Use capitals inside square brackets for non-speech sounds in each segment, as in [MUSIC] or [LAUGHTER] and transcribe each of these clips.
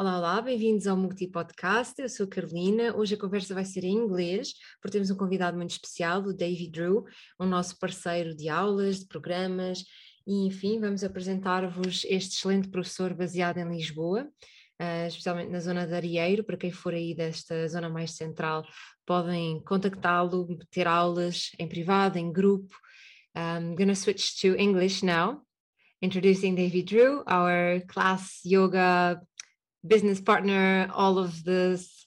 Olá, olá, bem-vindos ao Multi Podcast. Eu sou Carolina. Hoje a conversa vai ser em inglês, porque temos um convidado muito especial, o David Drew, o nosso parceiro de aulas, de programas, e enfim, vamos apresentar-vos este excelente professor baseado em Lisboa, uh, especialmente na zona de Arieiro. Para quem for aí desta zona mais central, podem contactá-lo, ter aulas em privado, em grupo. I'm gonna switch to English now. Introducing David Drew, our class yoga business partner, all of this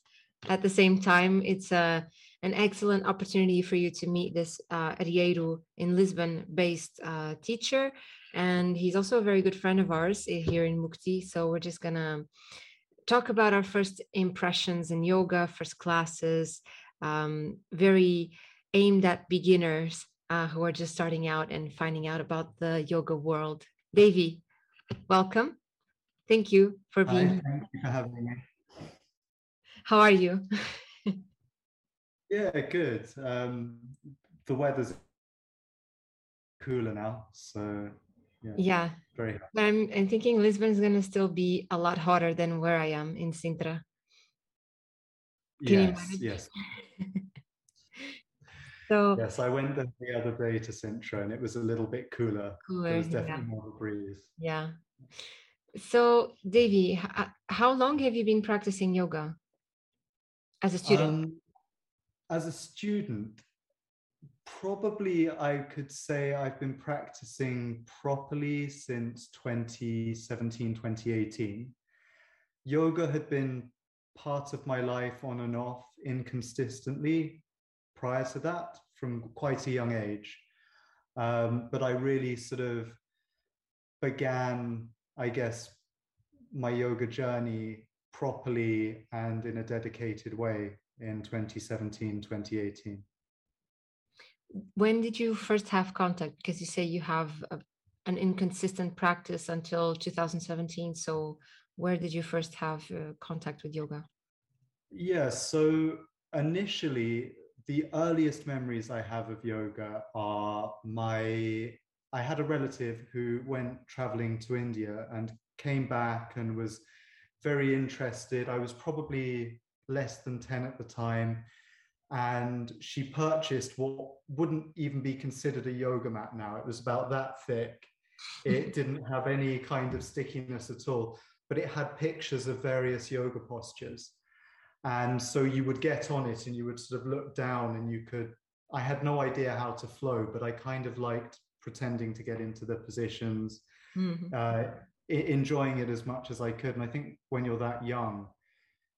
at the same time. It's a an excellent opportunity for you to meet this uh, in Lisbon based uh, teacher. And he's also a very good friend of ours here in Mukti. So we're just going to talk about our first impressions in yoga, first classes, um, very aimed at beginners uh, who are just starting out and finding out about the yoga world. Davy, welcome. Thank you for being Hi, Thank you for having me. How are you? [LAUGHS] yeah, good. Um, the weather's cooler now, so yeah, yeah. very happy. But I'm, I'm thinking Lisbon's going to still be a lot hotter than where I am in Sintra. Can yes, yes. [LAUGHS] so yes, I went the other day to Sintra, and it was a little bit cooler. Cooler, there was definitely yeah. more breeze. Yeah. So, Devi, how long have you been practicing yoga as a student? Um, as a student, probably I could say I've been practicing properly since 2017, 2018. Yoga had been part of my life on and off inconsistently prior to that from quite a young age. Um, but I really sort of began I guess, my yoga journey properly and in a dedicated way in 2017, 2018. When did you first have contact? Because you say you have a, an inconsistent practice until 2017. So, where did you first have uh, contact with yoga? Yeah, so initially, the earliest memories I have of yoga are my I had a relative who went traveling to India and came back and was very interested. I was probably less than 10 at the time. And she purchased what wouldn't even be considered a yoga mat now. It was about that thick. It [LAUGHS] didn't have any kind of stickiness at all, but it had pictures of various yoga postures. And so you would get on it and you would sort of look down and you could. I had no idea how to flow, but I kind of liked pretending to get into the positions, mm-hmm. uh, enjoying it as much as I could. And I think when you're that young,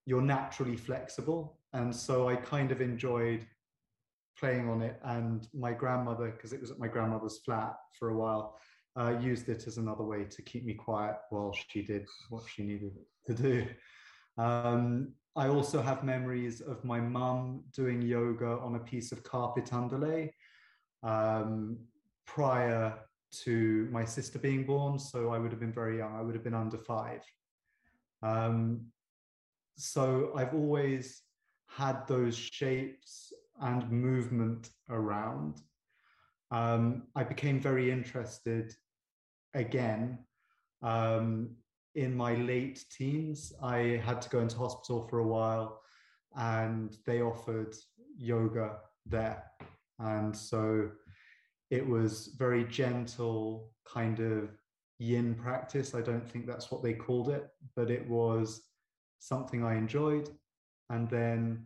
you're naturally flexible. And so I kind of enjoyed playing on it. And my grandmother, because it was at my grandmother's flat for a while, uh, used it as another way to keep me quiet while she did what she needed to do. Um, I also have memories of my mum doing yoga on a piece of carpet underlay. Um, prior to my sister being born. So I would have been very young. I would have been under five. Um, so I've always had those shapes and movement around. Um, I became very interested again um, in my late teens. I had to go into hospital for a while and they offered yoga there. And so it was very gentle kind of yin practice. I don't think that's what they called it, but it was something I enjoyed. And then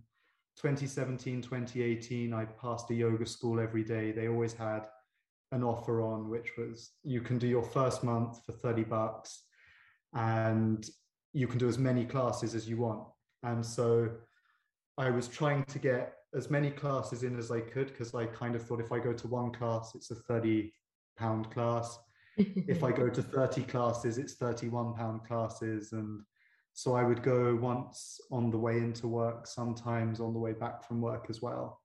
2017, 2018, I passed a yoga school every day. They always had an offer on, which was you can do your first month for 30 bucks and you can do as many classes as you want. And so I was trying to get as many classes in as I could because I kind of thought if I go to one class, it's a 30 pound class. [LAUGHS] if I go to 30 classes, it's 31 pound classes. And so I would go once on the way into work, sometimes on the way back from work as well.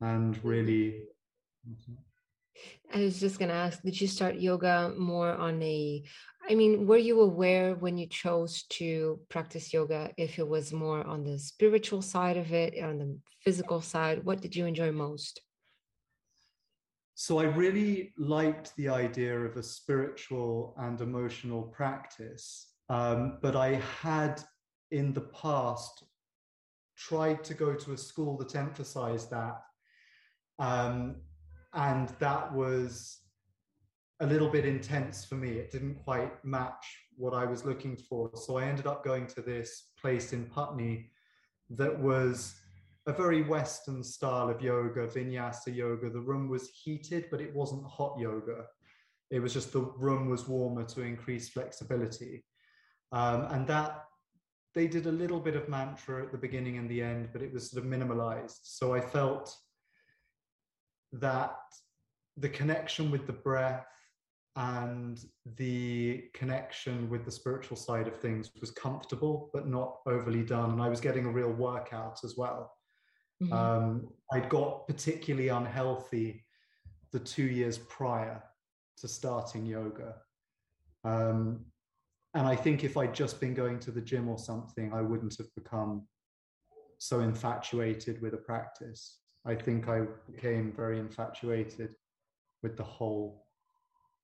And mm-hmm. really, I was just going to ask, did you start yoga more on a, I mean, were you aware when you chose to practice yoga if it was more on the spiritual side of it, on the physical side? What did you enjoy most? So I really liked the idea of a spiritual and emotional practice, um, but I had in the past tried to go to a school that emphasized that. Um, and that was a little bit intense for me. It didn't quite match what I was looking for. So I ended up going to this place in Putney that was a very Western style of yoga, vinyasa yoga. The room was heated, but it wasn't hot yoga. It was just the room was warmer to increase flexibility. Um, and that they did a little bit of mantra at the beginning and the end, but it was sort of minimalized. So I felt that the connection with the breath and the connection with the spiritual side of things was comfortable but not overly done. And i was getting a real workout as well. Mm-hmm. um, i'd got particularly unhealthy the two years prior to starting yoga. Um, and i think if i'd just been going to the gym or something i wouldn't have become so infatuated with a practice i think i became very infatuated with the whole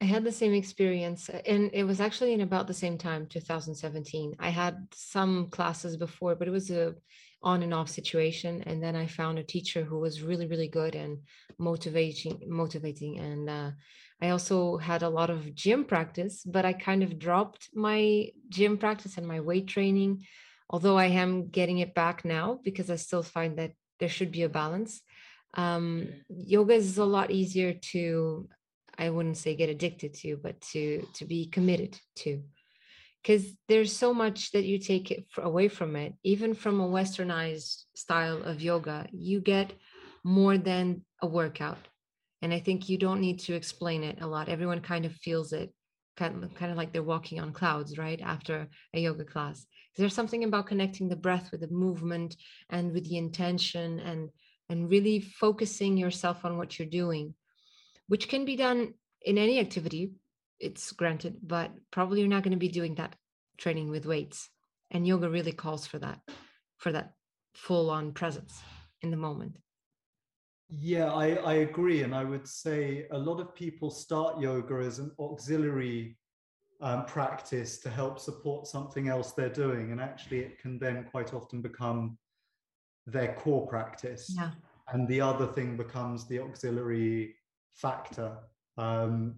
I had the same experience, and it was actually in about the same time, 2017. I had some classes before, but it was a on and off situation. And then I found a teacher who was really, really good and motivating, motivating. And uh, I also had a lot of gym practice, but I kind of dropped my gym practice and my weight training, although I am getting it back now because I still find that there should be a balance. Um, yoga is a lot easier to I wouldn't say get addicted to, but to to be committed to. Because there's so much that you take it away from it, even from a westernized style of yoga, you get more than a workout. And I think you don't need to explain it a lot. Everyone kind of feels it, kind of, kind of like they're walking on clouds, right? After a yoga class. There's something about connecting the breath with the movement and with the intention and and really focusing yourself on what you're doing which can be done in any activity, it's granted, but probably you're not going to be doing that training with weights. And yoga really calls for that, for that full on presence in the moment. Yeah, I, I agree. And I would say a lot of people start yoga as an auxiliary um, practice to help support something else they're doing. And actually, it can then quite often become their core practice. Yeah. And the other thing becomes the auxiliary factor. Um,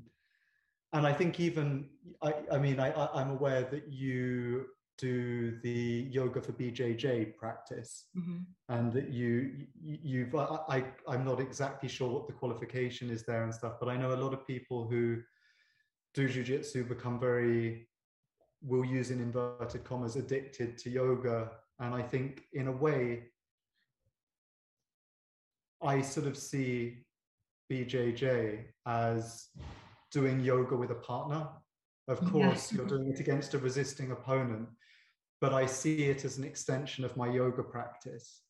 and I think even, I, I mean, I, I'm aware that you do the yoga for BJJ practice mm-hmm. and that you, you've, I, I, I'm not exactly sure what the qualification is there and stuff, but I know a lot of people who do jujitsu become very, will use in inverted commas, addicted to yoga. And I think in a way, I sort of see BJJ as doing yoga with a partner. Of course, yeah. you're doing it [LAUGHS] against a resisting opponent, but I see it as an extension of my yoga practice.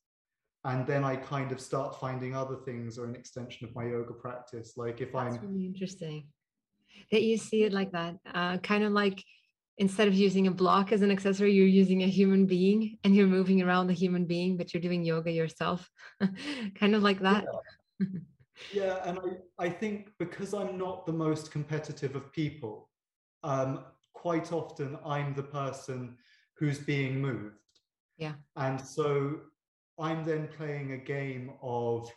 And then I kind of start finding other things are an extension of my yoga practice. Like if That's I'm really interesting that you see it like that, uh, kind of like instead of using a block as an accessory, you're using a human being and you're moving around the human being, but you're doing yoga yourself, [LAUGHS] kind of like that. Yeah. yeah and I, I think because i'm not the most competitive of people um, quite often i'm the person who's being moved yeah and so i'm then playing a game of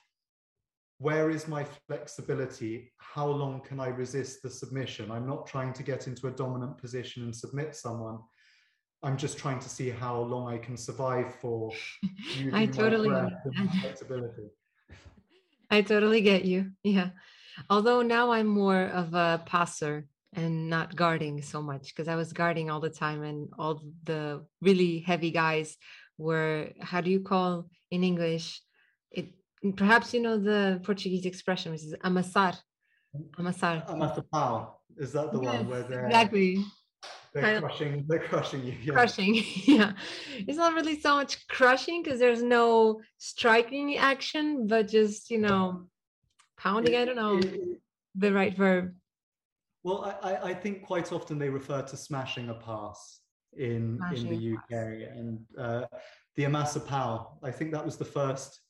where is my flexibility? How long can i resist the submission? I'm not trying to get into a dominant position and submit someone. I'm just trying to see how long i can survive for [LAUGHS] i totally flexibility. [LAUGHS] I totally get you. Yeah. Although now I'm more of a passer and not guarding so much because I was guarding all the time and all the really heavy guys were how do you call in English? It perhaps you know the Portuguese expression which is amassar. Amassar. Amassar. Is that the yes, one where they're exactly they're crushing they're crushing you yeah. crushing [LAUGHS] yeah it's not really so much crushing because there's no striking action but just you know pounding it, i don't know it, the right verb well I, I think quite often they refer to smashing a pass in smashing in the uk and uh, the amassa pau i think that was the first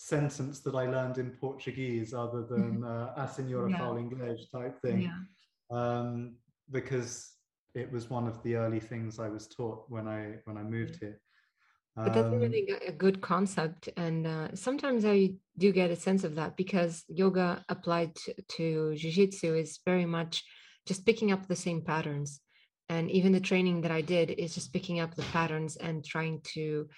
sentence that i learned in portuguese other than uh, a senhora yeah. fala inglês type thing yeah. um, because it was one of the early things I was taught when I when I moved here. But that's um, really a good concept. And uh, sometimes I do get a sense of that because yoga applied to, to Jiu Jitsu is very much just picking up the same patterns. And even the training that I did is just picking up the patterns and trying to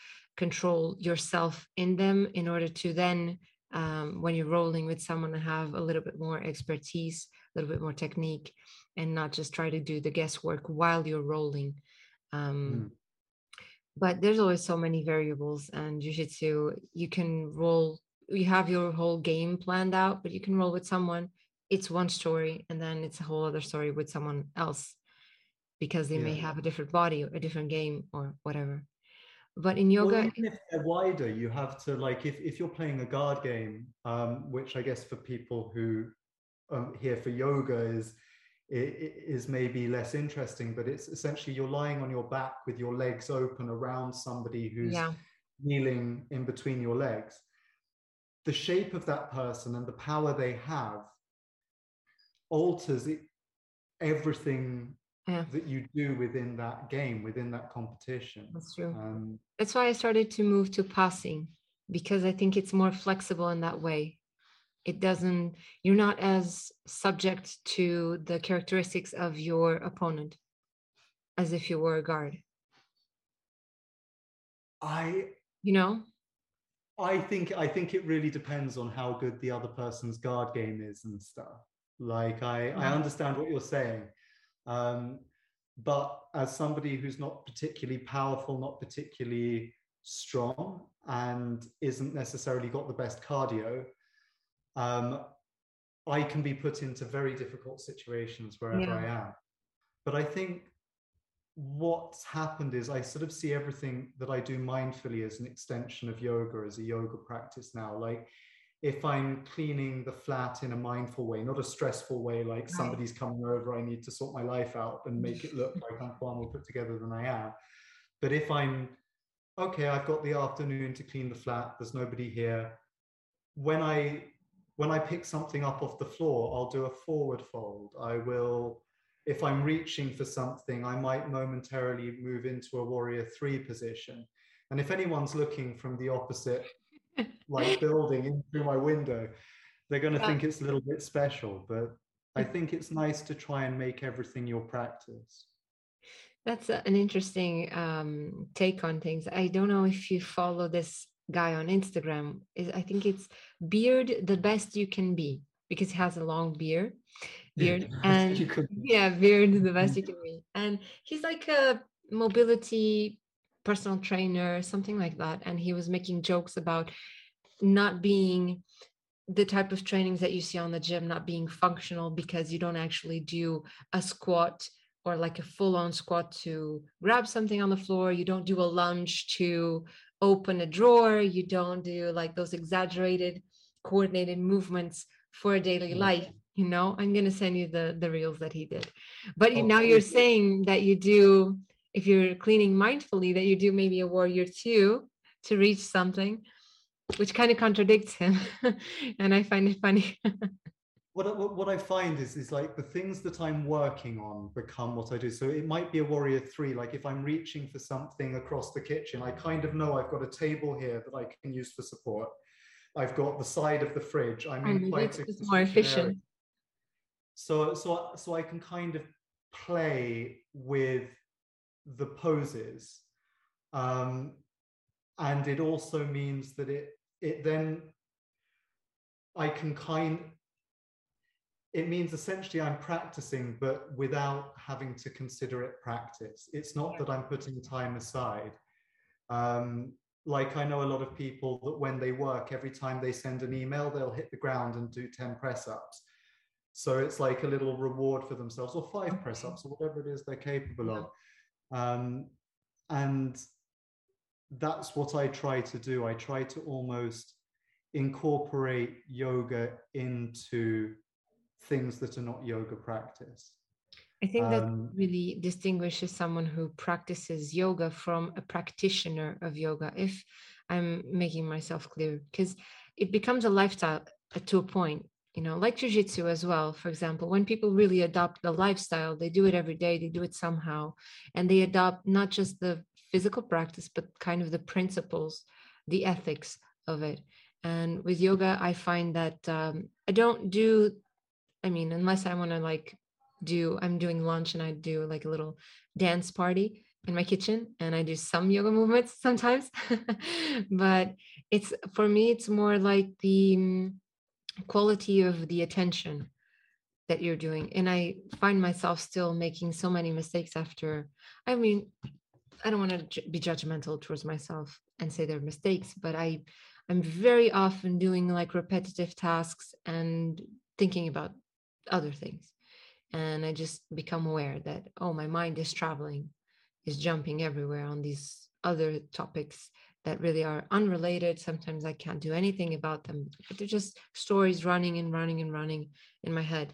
control yourself in them in order to then, um, when you're rolling with someone, have a little bit more expertise, a little bit more technique, and not just try to do the guesswork while you're rolling. Um, mm but there's always so many variables and jiu-jitsu you can roll you have your whole game planned out but you can roll with someone it's one story and then it's a whole other story with someone else because they yeah. may have a different body or a different game or whatever but in yoga well, even if they're wider you have to like if, if you're playing a guard game um, which i guess for people who um, here for yoga is is maybe less interesting, but it's essentially you're lying on your back with your legs open around somebody who's yeah. kneeling in between your legs. The shape of that person and the power they have alters it, everything yeah. that you do within that game, within that competition. That's true. Um, That's why I started to move to passing because I think it's more flexible in that way it doesn't you're not as subject to the characteristics of your opponent as if you were a guard i you know i think i think it really depends on how good the other person's guard game is and stuff like i mm-hmm. i understand what you're saying um but as somebody who's not particularly powerful not particularly strong and isn't necessarily got the best cardio um, I can be put into very difficult situations wherever yeah. I am. But I think what's happened is I sort of see everything that I do mindfully as an extension of yoga, as a yoga practice now. Like if I'm cleaning the flat in a mindful way, not a stressful way, like right. somebody's coming over, I need to sort my life out and make it look [LAUGHS] like I'm far more put together than I am. But if I'm okay, I've got the afternoon to clean the flat, there's nobody here. When I when I pick something up off the floor, I'll do a forward fold. I will, if I'm reaching for something, I might momentarily move into a warrior three position. And if anyone's looking from the opposite like building in through my window, they're going to yeah. think it's a little bit special. But I think it's nice to try and make everything your practice. That's an interesting um, take on things. I don't know if you follow this guy on Instagram. I think it's beard the best you can be because he has a long beard beard [LAUGHS] and yeah beard the best you can be and he's like a mobility personal trainer something like that. And he was making jokes about not being the type of trainings that you see on the gym not being functional because you don't actually do a squat or like a full on squat to grab something on the floor. You don't do a lunge to open a drawer. You don't do like those exaggerated coordinated movements for daily mm-hmm. life you know? I'm going to send you the the reels that he did. But oh, now you're saying that you do if you're cleaning mindfully that you do maybe a warrior two to reach something which kind of contradicts him [LAUGHS] and i find it funny [LAUGHS] what, what I find is is like the things that I'm working on become what I do. So it might be a warrior three. Like if I'm reaching for something across the kitchen, I kind of know I've got a table here that I can use for support. I've got the side of the fridge. I'm in quite a more efficient. Area. So so so I can kind of play with the poses, um, and it also means that it it then I can kind it means essentially I'm practicing, but without having to consider it practice. It's not that I'm putting time aside. Um, like I know a lot of people that when they work, every time they send an email, they'll hit the ground and do 10 press ups. So it's like a little reward for themselves, or five press ups, or whatever it is they're capable of. Um, and that's what I try to do. I try to almost incorporate yoga into things that are not yoga practice. I think um, that really distinguishes someone who practices yoga from a practitioner of yoga, if I'm making myself clear, because it becomes a lifestyle uh, to a point, you know, like jujitsu as well. For example, when people really adopt the lifestyle, they do it every day, they do it somehow, and they adopt not just the physical practice, but kind of the principles, the ethics of it. And with yoga, I find that um, I don't do, I mean, unless I want to like do, I'm doing lunch and I do like a little dance party in my kitchen and I do some yoga movements [LAUGHS] sometimes. [LAUGHS] but it's for me, it's more like the um, quality of the attention that you're doing. And I find myself still making so many mistakes after, I mean, I don't want to be judgmental towards myself and say they're mistakes, but I, I'm very often doing like repetitive tasks and thinking about other things. And I just become aware that, oh, my mind is traveling is jumping everywhere on these other topics that really are unrelated. Sometimes I can't do anything about them, they're just stories running and running and running in my head.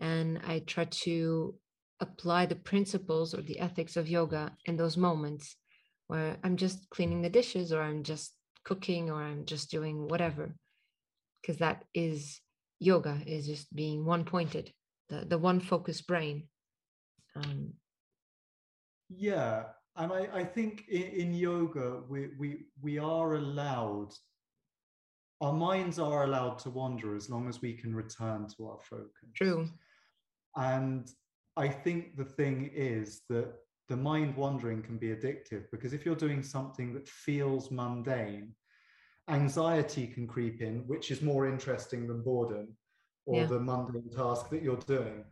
And I try to apply the principles or the ethics of yoga in those moments where I'm just cleaning the dishes or I'm just cooking or I'm just doing whatever. Because that is yoga, is just being one pointed, the, the one focused brain. Um, yeah, and I, I think in, in yoga we, we we are allowed our minds are allowed to wander as long as we can return to our focus. True. And I think the thing is that the mind wandering can be addictive because if you're doing something that feels mundane, anxiety can creep in, which is more interesting than boredom or yeah. the mundane task that you're doing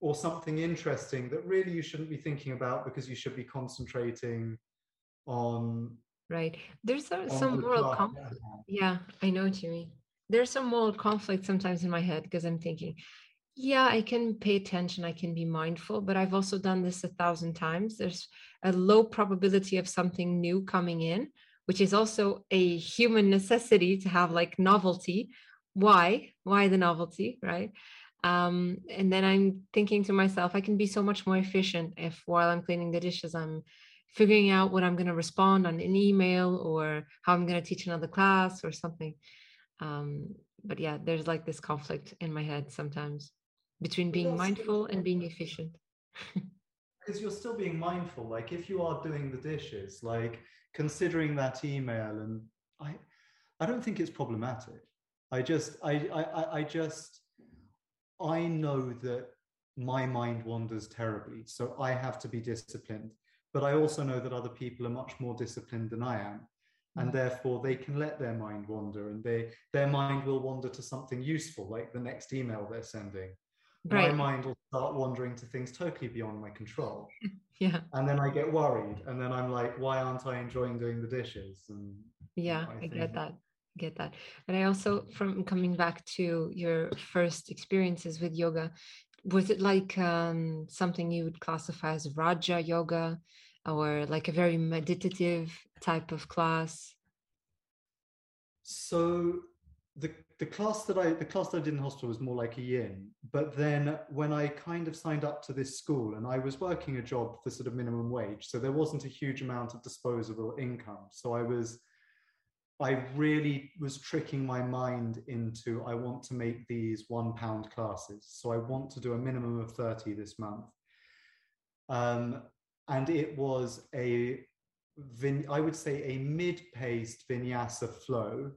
or something interesting that really you shouldn't be thinking about because you should be concentrating on right. There's a, some the moral conflict yeah i know what you mean. There's some moral conflict sometimes in my head because i'm thinking yeah i can pay attention i can be mindful but i've also done this a thousand times. There's a low probability of something new coming in which is also a human necessity to have like novelty. Why? Why the novelty right um, and then i'm thinking to myself i can be so much more efficient if while i'm cleaning the dishes i'm figuring out what i'm going to respond on an email or how i'm going to teach another class or something. Um, but yeah there's like this conflict in my head sometimes between being mindful and being efficient. [LAUGHS] Because you're still being mindful like if you are doing the dishes like considering that email and i i don't think it's problematic. I just i i i just I know that my mind wanders terribly, so I have to be disciplined. But I also know that other people are much more disciplined than I am. And mm. therefore, they can let their mind wander and they, their mind will wander to something useful, like the next email they're sending. Right. My mind will start wandering to things totally beyond my control. [LAUGHS] yeah. And then I get worried. And then I'm like, why aren't I enjoying doing the dishes? And yeah, I, I get that get that and i also from coming back to your first experiences with yoga was it like um, something you would classify as raja yoga or like a very meditative type of class so the the class that I the class that I did in hospital was more like a yin. But then when I kind of signed up to this school and I was working a job for sort of minimum wage, so there wasn't a huge amount of disposable income. So I was I really was tricking my mind into I want to make these one pound classes. So I want to do a minimum of 30 this month. Um, and it was a, I would say, a mid paced vinyasa flow,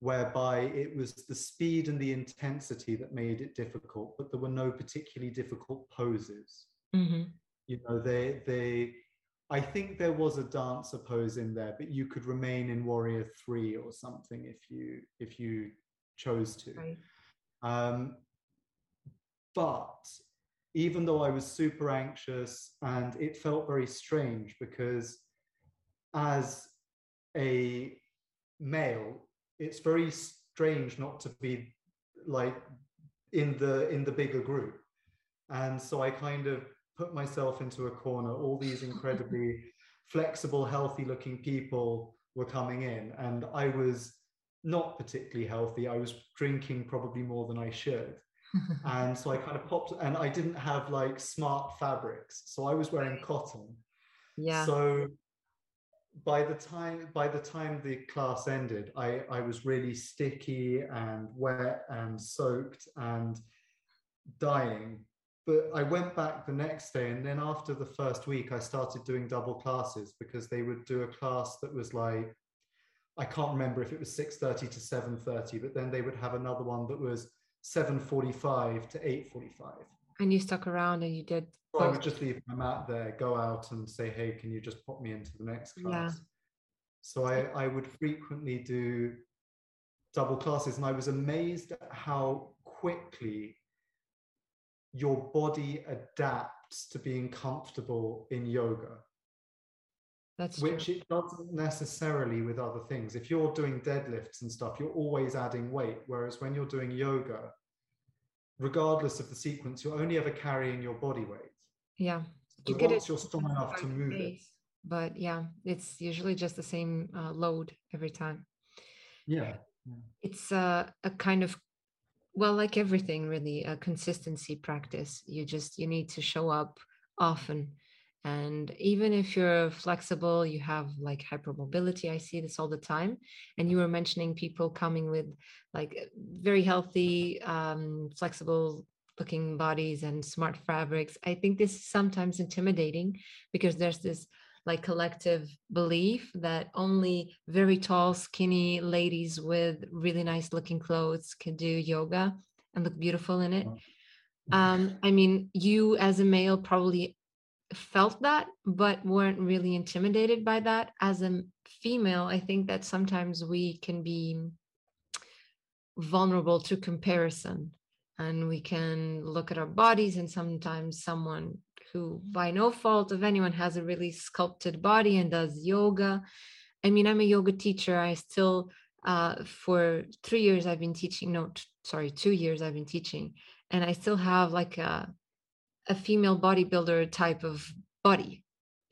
whereby it was the speed and the intensity that made it difficult, but there were no particularly difficult poses. Mm-hmm. You know, they, they, I think there was a dancer pose in there, but you could remain in Warrior Three or something if you if you chose to. Right. Um, but even though I was super anxious and it felt very strange because as a male, it's very strange not to be like in the in the bigger group. And so I kind of put myself into a corner. All these incredibly [LAUGHS] flexible, healthy looking people were coming in, and I was not particularly healthy. I was drinking probably more than I should. [LAUGHS] and so I kind of popped, and I didn't have like smart fabrics. So I was wearing cotton. Yeah. So by the time by the time the class ended, I, I was really sticky and wet and soaked and dying but I went back the next day, and then after the first week, I started doing double classes because they would do a class that was like I can't remember if it was 6:30 to 7:30, but then they would have another one that was 7:45 to 8:45. And you stuck around and you did. So I would just leave my mat there, go out and say, "Hey, can you just pop me into the next class?" Yeah. So I, I would frequently do double classes, and I was amazed at how quickly your body adapts to being comfortable in yoga. That's which true. it doesn't necessarily with other things. If you're doing deadlifts and stuff, you're always adding weight. Whereas when you're doing yoga, regardless of the sequence, you're only ever carrying your body weight. Yeah. So you once you're strong enough to move it. But yeah, it's usually just the same uh, load every time. Yeah. yeah. It's uh, a kind of well like everything really a consistency practice. You just you need to show up often. And even if you're flexible you have like hypermobility i see this all the time. And you were mentioning people coming with like very healthy um, flexible looking bodies and smart fabrics. I think this is sometimes intimidating because there's this like collective belief that only very tall skinny ladies with really nice looking clothes can do yoga and look beautiful in it. Um, i mean you as a male probably felt that but weren't really intimidated by that. As a female i think that sometimes we can be vulnerable to comparison and we can look at our bodies and sometimes someone who by no fault of anyone has a really sculpted body and does yoga. I mean i'm a yoga teacher. I still uh, for three years i've been teaching no t- sorry two years i've been teaching. And i still have like a a female bodybuilder type of body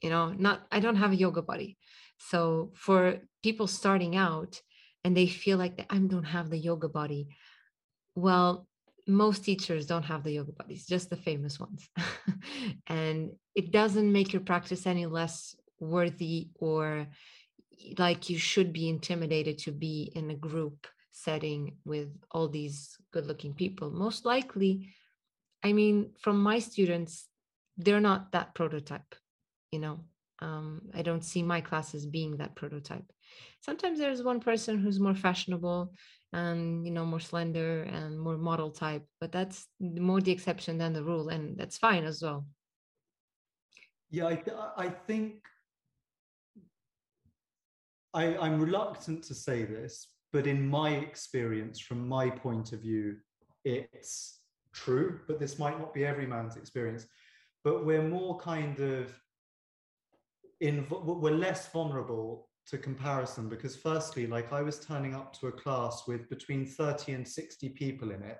you know? Not i don't have a yoga body. So for people starting out and they feel like i don't have the yoga body well most teachers don't have the yoga bodies just the famous ones [LAUGHS] and it doesn't make your practice any less worthy or like you should be intimidated to be in a group setting with all these good looking people most likely I mean, from my students, they're not that prototype, you know. Um, I don't see my classes being that prototype. Sometimes there's one person who's more fashionable and you know more slender and more model type, but that's more the exception than the rule, and that's fine as well. Yeah, I, I think I, I'm reluctant to say this, but in my experience, from my point of view, it's true, but this might not be every man's experience. But we're more kind of in, we're less vulnerable to comparison because, firstly, like I was turning up to a class with between 30 and 60 people in it,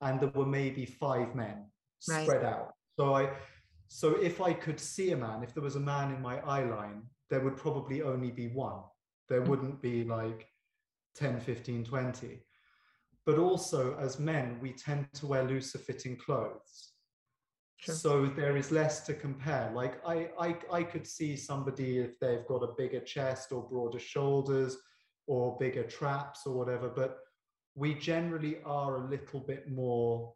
and there were maybe five men right. spread out. So I, so if I could see a man, if there was a man in my eye line, there would probably only be one. There mm. wouldn't be like 10, 15, 20 but also as men, we tend to wear looser fitting clothes. Sure. So there is less to compare. Like I, I, I could see somebody if they've got a bigger chest or broader shoulders or bigger traps or whatever, but we generally are a little bit more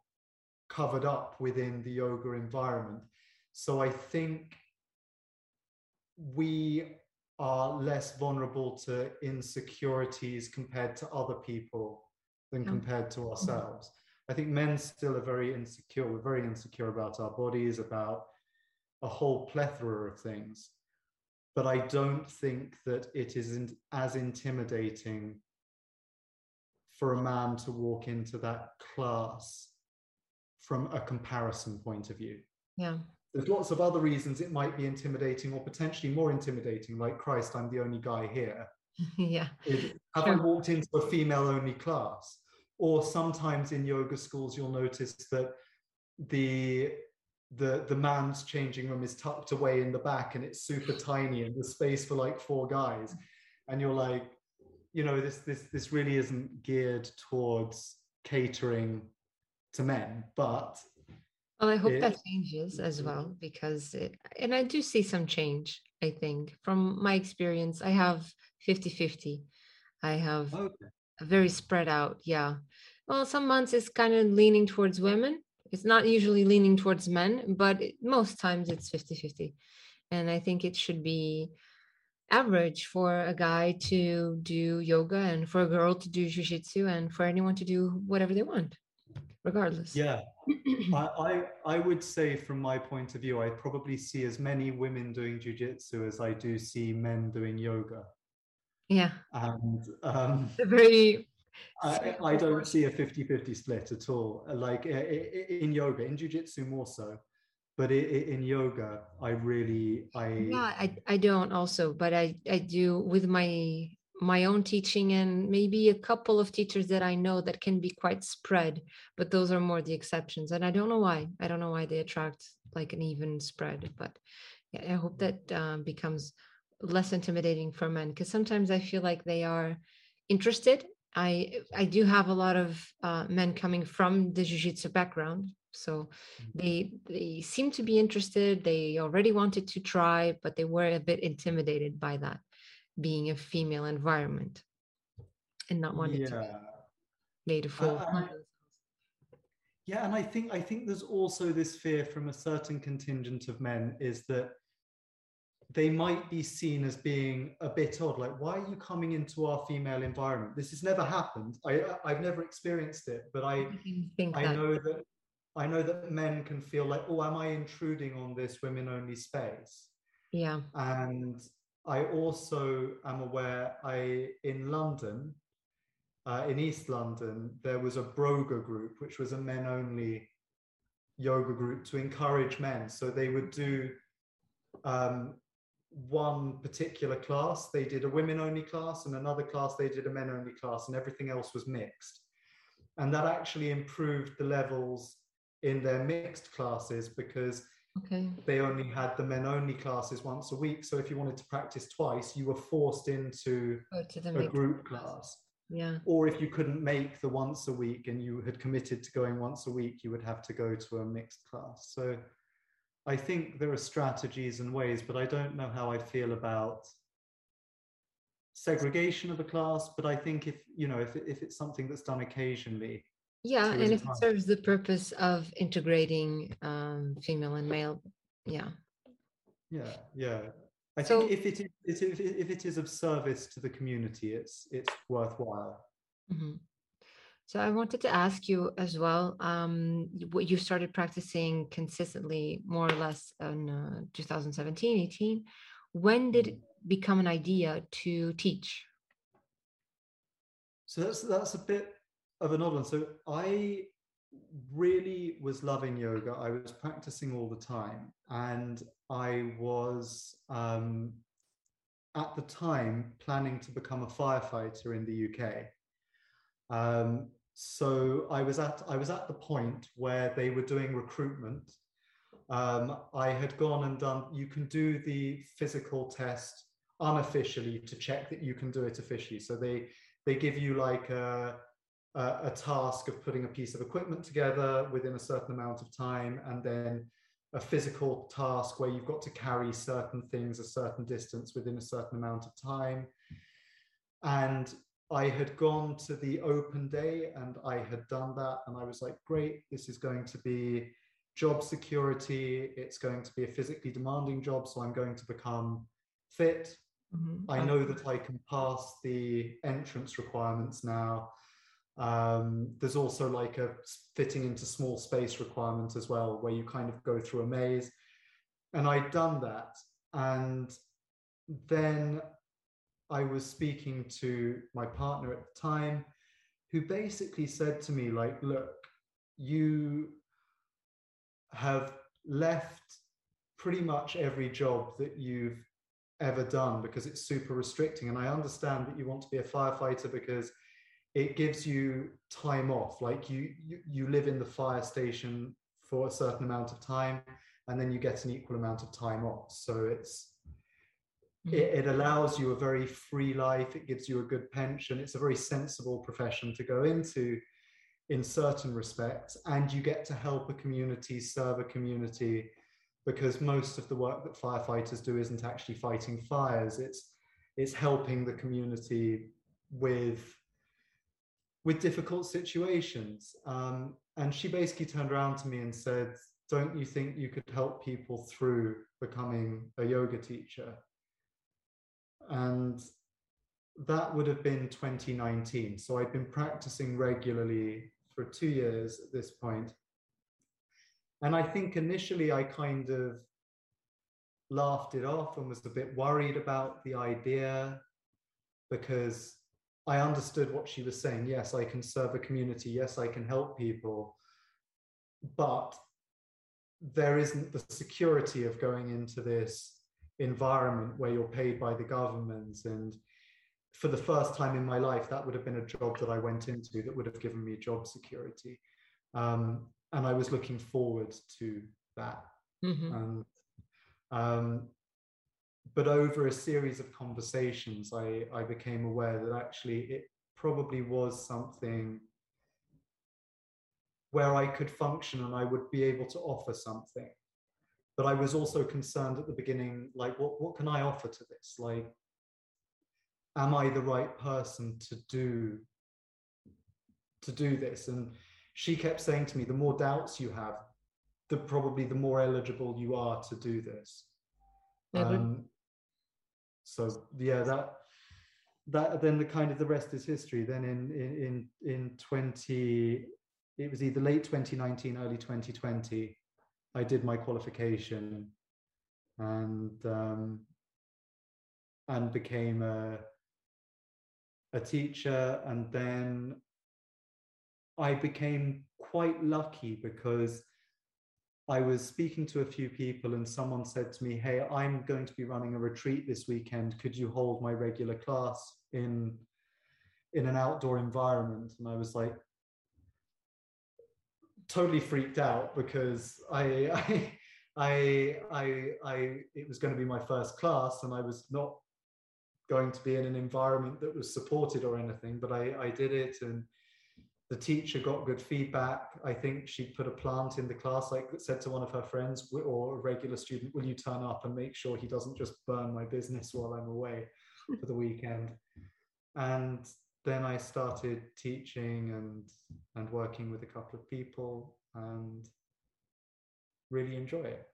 covered up within the yoga environment. So I think we are less vulnerable to insecurities compared to other people than mm. compared to mm-hmm. ourselves. I think men still are very insecure. We're very insecure about our bodies, about a whole plethora of things. But I don't think that it isn't as intimidating for a man to walk into that class from a comparison point of view. Yeah. There's lots of other reasons it might be intimidating or potentially more intimidating, like Christ, I'm the only guy here. [LAUGHS] yeah. have sure. I walked into a female only class? Or sometimes in yoga schools, you'll notice that the the the man's changing room is tucked away in the back and it's super tiny and there's space for like four guys. And you're like, you know, this this this really isn't geared towards catering to men, but well, I hope it, that changes as mm-hmm. well because, it, and I do see some change, I think, from my experience. I have 50 50. I have okay. Very spread out. Yeah. Well, some months it's kind of leaning towards women, It's not usually leaning towards men, but it, most times it's 50 50. And I think it should be average for a guy to do yoga and for a girl to do jujitsu and for anyone to do whatever they want, regardless. Yeah. [CLEARS THROAT] I, I, I would say from my point of view, I probably see as many women doing jujitsu as I do see men doing yoga. Yeah. And um, very I, I, don't see a 50-50 split at all. Like in yoga, in jiu-jitsu more so, but in yoga, I really, I yeah, I, I don't also, but I I do with my my own teaching and maybe a couple of teachers that I know that can be quite spread, but those are more the exceptions, and I don't know why. I don't know why they attract like an even spread, but yeah, I hope that um, becomes less intimidating for men because sometimes I feel like they are interested I I do have a lot of uh, men coming from the jiu-jitsu background, so mm-hmm. they they seem to be interested. They already wanted to try, but they were a bit intimidated by that being a female environment and not wanting yeah. to the full. Uh, yeah, and I think I think there's also this fear from a certain contingent of men is that they might be seen as being a bit odd like why are you coming into our female environment? This has never happened. I i've never experienced it but i i know that i know that men can feel like oh am i intruding on this women only space? Yeah. And i also am aware i in london uh, in east london there was a broga group which was a men only yoga group to encourage men. So they would do um, one particular class they did a women only class and another class they did a men only class and everything else was mixed. And that actually improved the levels in their mixed classes because okay. they only had the men only classes once a week. So if you wanted to practice twice you were forced into a group class. Yeah. Or if you couldn't make the once a week and you had committed to going once a week you would have to go to a mixed class. So I think there are strategies and ways, but I don't know how I feel about segregation of a class. But I think if you know if if it's something that's done occasionally, yeah, and if it serves the purpose of integrating um, female and male, yeah, yeah, yeah. I so, think if it is if, if it is of service to the community, it's it's worthwhile. Mm-hmm. So I wanted to ask you as well. Um, what you started practicing consistently, more or less, in uh, 2017, 18. When did it mm. become an idea to teach? So that's that's a bit of an odd one. So I really was loving yoga. I was practicing all the time, and I was um, at the time planning to become a firefighter in the UK. Um, so I was at I was at the point where they were doing recruitment. Um, I had gone and done. You can do the physical test unofficially to check that you can do it officially. So they they give you like a, a, a task of putting a piece of equipment together within a certain amount of time, and then a physical task where you've got to carry certain things a certain distance within a certain amount of time. And I had gone to the open day and I had done that. And I was like, great, this is going to be job security. It's going to be a physically demanding job. So I'm going to become fit. Mm-hmm. I know that I can pass the entrance requirements now. Um, there's also like a fitting into small space requirement as well, where you kind of go through a maze. And I'd done that. And then I was speaking to my partner at the time, who basically said to me, like, look, you have left pretty much every job that you've ever done because it's super restricting. And I understand that you want to be a firefighter because it gives you time off. Like you, you, you live in the fire station for a certain amount of time, and then you get an equal amount of time off. So it's it, mm. it, allows you a very free life it gives you a good pension it's a very sensible profession to go into in certain respects and you get to help a community serve a community because most of the work that firefighters do isn't actually fighting fires it's it's helping the community with with difficult situations um, and she basically turned around to me and said, Don't you think you could help people through becoming a yoga teacher? And that would have been 2019. So I'd been practicing regularly for two years at this point. And I think initially I kind of laughed it off and was a bit worried about the idea because I understood what she was saying. Yes, I can serve a community. Yes, I can help people. But there isn't the security of going into this environment where you're paid by the government. And for the first time in my life, that would have been a job that I went into that would have given me job security. Um, and I was looking forward to that. Mm-hmm. And um, but over a series of conversations, I, I became aware that actually it probably was something where I could function and I would be able to offer something. But I was also concerned at the beginning, like, what, what can I offer to this? Like, am I the right person to do to do this? And she kept saying to me, the more doubts you have, the probably the more eligible you are to do this. Um, so yeah, that that then the kind of the rest is history. Then in in in, in 20, it was either late 2019, early 2020, I did my qualification and um, and became a a teacher and then I became quite lucky because I was speaking to a few people and someone said to me, Hey, I'm going to be running a retreat this weekend. Could you hold my regular class in, in an outdoor environment? And I was like, totally freaked out because I, I, [LAUGHS] I, I, I, it was going to be my first class and I was not going to be in an environment that was supported or anything, but I, I did it and the teacher got good feedback. I think she put a plant in the class, like said to one of her friends or a regular student, will you turn up and make sure he doesn't just burn my business while I'm away for the weekend? And then I started teaching and and working with a couple of people and really enjoy it.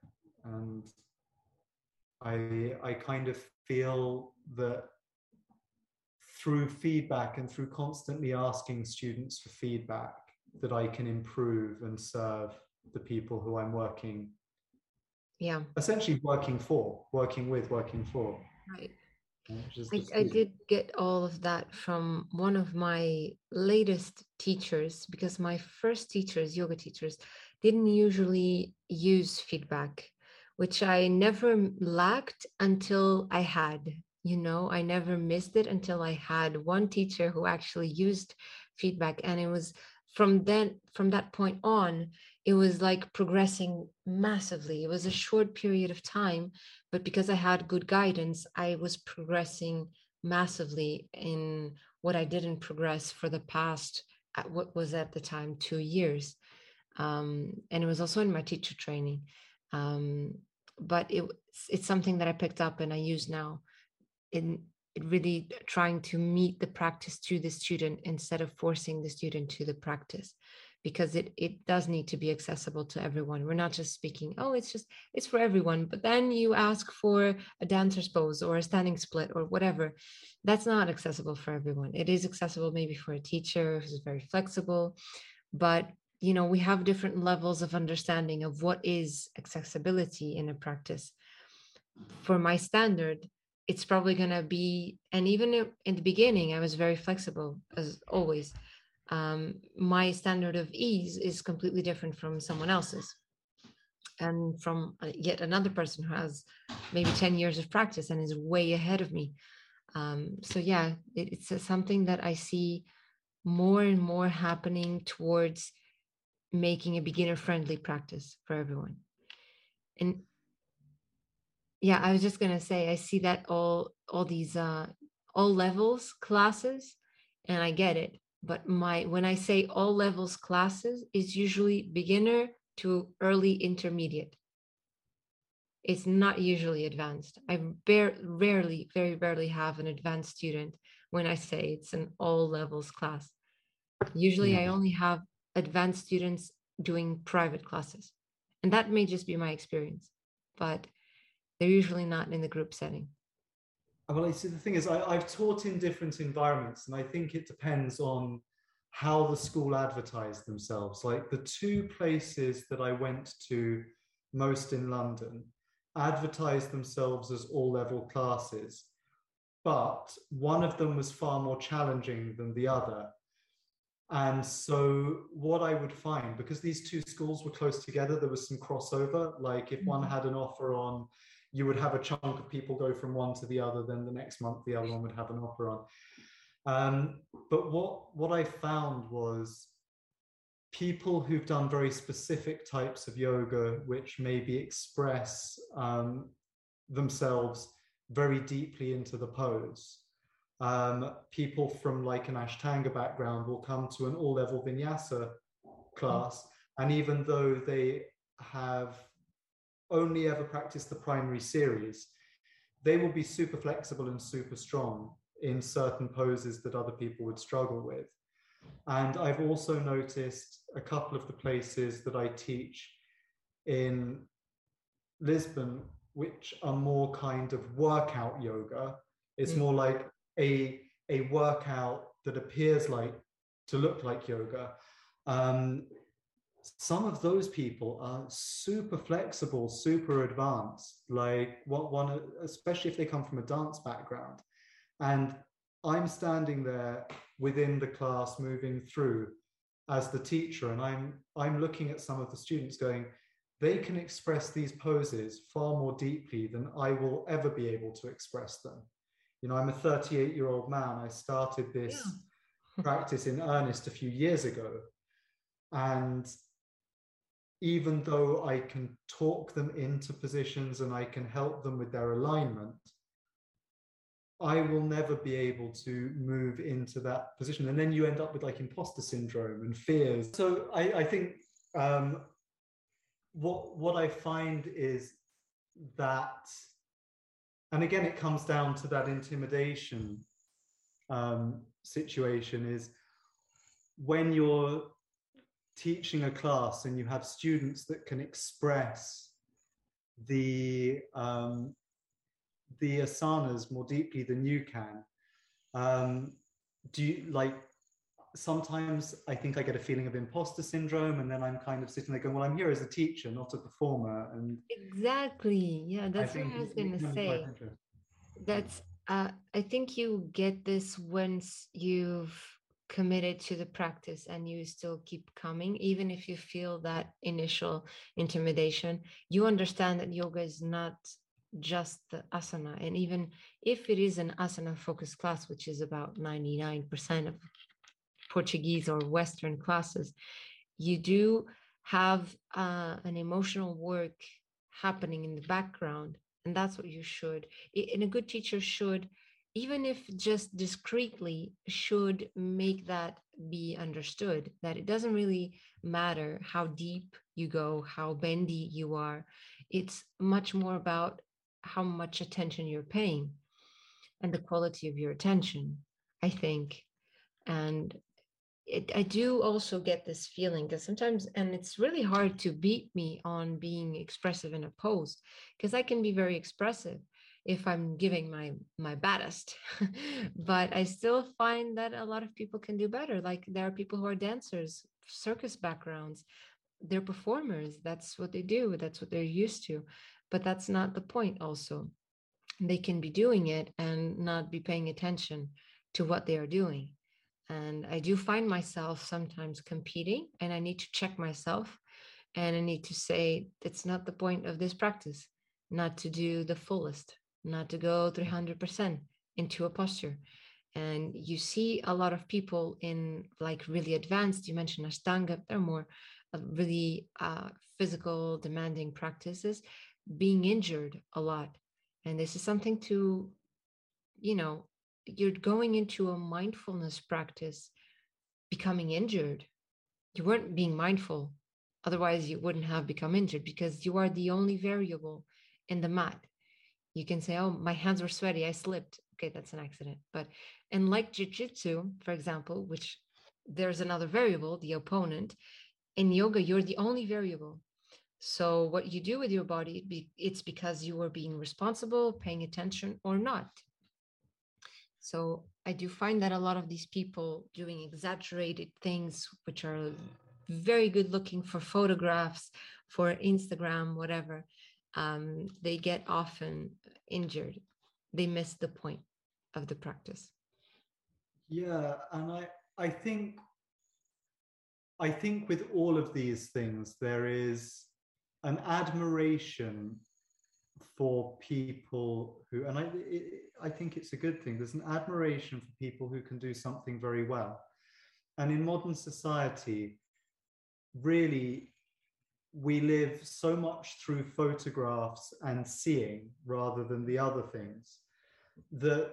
And I I kind of feel that through feedback and through constantly asking students for feedback that I can improve and serve the people who I'm working. Yeah. Essentially working for, working with, working for. Right. I, I, did get all of that from one of my latest teachers because my first teachers, yoga teachers, didn't usually use feedback, which I never lacked until I had you know? I never missed it until i had one teacher who actually used feedback and it was from then from that point on it was like progressing massively. It was a short period of time but because i had good guidance i was progressing massively in what i didn't progress for the past what was at the time two years. Um, and it was also in my teacher training. Um, but it, it's something that i picked up and i use now in really trying to meet the practice to the student instead of forcing the student to the practice because it it does need to be accessible to everyone. We're not just speaking oh it's just it's for everyone but then you ask for a dancer's pose or a standing split or whatever. That's not accessible for everyone. It is accessible maybe for a teacher who's very flexible but you know we have different levels of understanding of what is accessibility in a practice. For my standard it's probably going to be and even in the beginning i was very flexible as always um, my standard of ease is completely different from someone else's. And from uh, yet another person who has maybe 10 years of practice and is way ahead of me. Um, so yeah it, it's something that i see more and more happening towards making a beginner friendly practice for everyone. And yeah i was just going to say i see that all all these uh all levels classes and i get it but my when i say all levels classes is usually beginner to early intermediate it's not usually advanced i bar- rarely very rarely have an advanced student when i say it's an all levels class usually i mm. only have advanced students doing private classes. And that may just be my experience, but they're usually not in the group setting. Well, I see the thing is, I, have taught in different environments, and I think it depends on how the school advertised themselves. Like the two places that I went to most in London advertised themselves as all level classes, but one of them was far more challenging than the other. And so, what I would find, because these two schools were close together, there was some crossover. Like, if one mm-hmm. had an offer on, you would have a chunk of people go from one to the other, then the next month the other one would have an offer on. Um, but what, what I found was people who've done very specific types of yoga, which maybe express um, themselves very deeply into the pose. Um, people from like an Ashtanga background will come to an all level vinyasa class. And even though they have only ever practice the primary series, they will be super flexible and super strong in certain poses that other people would struggle with. And I've also noticed a couple of the places that I teach in Lisbon, which are more kind of workout yoga. It's mm. more like a, a workout that appears like to look like yoga. Um, some of those people are super flexible, super advanced, like what one, especially if they come from a dance background. And I'm standing there within the class moving through as the teacher and i'm i'm looking at some of the students going they can express these poses far more deeply than i will ever be able to express them you know i'm a 38 year old man i started this yeah. [LAUGHS] practice in earnest a few years ago and even though i can talk them into positions and i can help them with their alignment I will never be able to move into that position. And then you end up with like imposter syndrome and fears. So I, I think um, what what I find is that, and again, it comes down to that intimidation um, situation is when you're teaching a class and you have students that can express the um, the asanas more deeply than you can. Um, do you like sometimes I think I get a feeling of imposter syndrome, and then I'm kind of sitting there going, "Well, I'm here as a teacher, not a performer." And exactly, yeah, that's what I was going to say. That's uh, I think you get this once you've committed to the practice and you still keep coming even if you feel that initial intimidation you understand that yoga is not just the asana. And even if it is an asana focused class, which is about 99% of Portuguese or Western classes, you do have uh, an emotional work happening in the background. And that's what you should. And a good teacher should, even if just discreetly, should make that be understood that it doesn't really matter how deep you go, how bendy you are. It's much more about how much attention you're paying and the quality of your attention, I think. And it, I do also get this feeling because sometimes, and it's really hard to beat me on being expressive in a post because I can be very expressive if I'm giving my my baddest. [LAUGHS] but I still find that a lot of people can do better. Like there are people who are dancers, circus backgrounds, they're performers. That's what they do. That's what they're used to but that's not the point also they can be doing it and not be paying attention to what they are doing and i do find myself sometimes competing and i need to check myself and i need to say it's not the point of this practice not to do the fullest not to go 300% into a posture and you see a lot of people in like really advanced you mentioned ashtanga they're more uh, really uh, physical demanding practices being injured a lot. And this is something to, you know, you're going into a mindfulness practice becoming injured. You weren't being mindful. Otherwise, you wouldn't have become injured because you are the only variable in the mat. You can say, oh, my hands were sweaty, I slipped. Okay, that's an accident. But, and like jujitsu, for example, which there's another variable, the opponent. In yoga, you're the only variable. So what you do with your body, it's because you are being responsible, paying attention or not. So I do find that a lot of these people doing exaggerated things, which are very good looking for photographs, for Instagram, whatever, um, they get often injured. They miss the point of the practice. Yeah, and I I think I think with all of these things there is an admiration for people who and I it, I think it's a good thing there's an admiration for people who can do something very well. And in modern society really we live so much through photographs and seeing rather than the other things that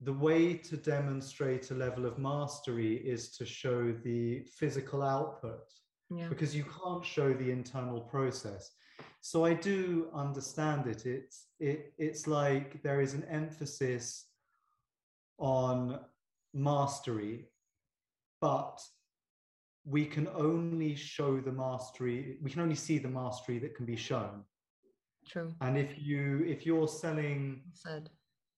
the way to demonstrate a level of mastery is to show the physical output yeah. because you can't show the internal process so i do understand it it's it, it's like there is an emphasis on mastery but we can only show the mastery we can only see the mastery that can be shown. True. And if you if you're selling said.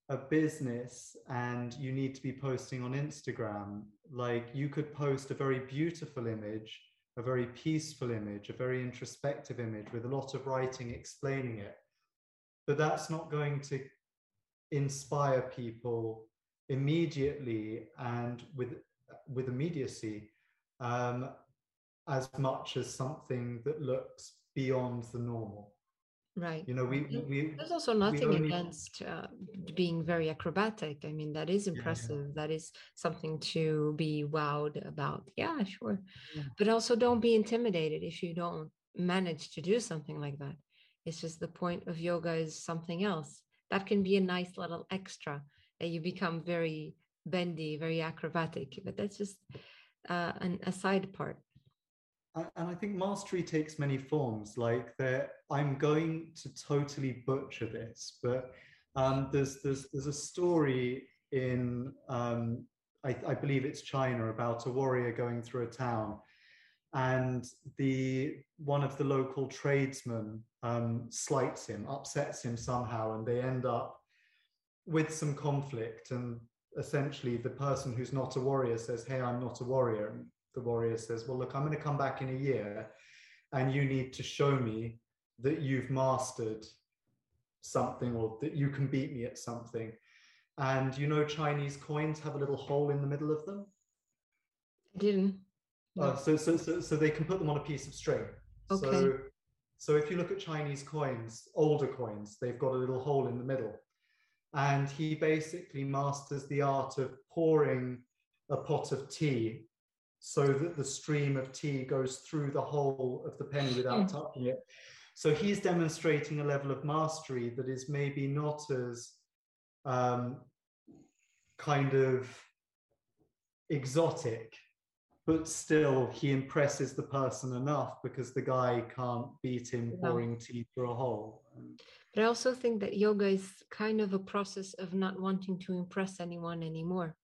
a business and you need to be posting on Instagram, like you could post a very beautiful image, a very peaceful image, a very introspective image with a lot of writing explaining it. But that's not going to inspire people immediately and with with immediacy um, as much as something that looks beyond the normal. Right. You know, we we there's also nothing only... against uh, being very acrobatic. I mean, that is impressive. Yeah. That is something to be wowed about. Yeah, sure. Yeah. But also, don't be intimidated if you don't manage to do something like that. It's just the point of yoga is something else. That can be a nice little extra that you become very bendy, very acrobatic. But that's just uh, an, a side part and I think mastery takes many forms. Like there, I'm going to totally butcher this, but um, there's there's there's a story in um, I, I, believe it's China about a warrior going through a town, and the one of the local tradesmen um, slights him, upsets him somehow, and they end up with some conflict. And essentially, the person who's not a warrior says, "Hey, I'm not a warrior." And the warrior says, Well, look, I'm going to come back in a year and you need to show me that you've mastered something or that you can beat me at something. And you know, Chinese coins have a little hole in the middle of them. I didn't. Uh, so, so, so, so they can put them on a piece of string. Okay. So, so if you look at Chinese coins, older coins, they've got a little hole in the middle. And he basically masters the art of pouring a pot of tea so that the stream of tea goes through the whole of the penny without hmm. touching it. So he's demonstrating a level of mastery that is maybe not as um, kind of exotic, but still he impresses the person enough because the guy can't beat him pouring tea through a hole. But I also think that yoga is kind of a process of not wanting to impress anyone anymore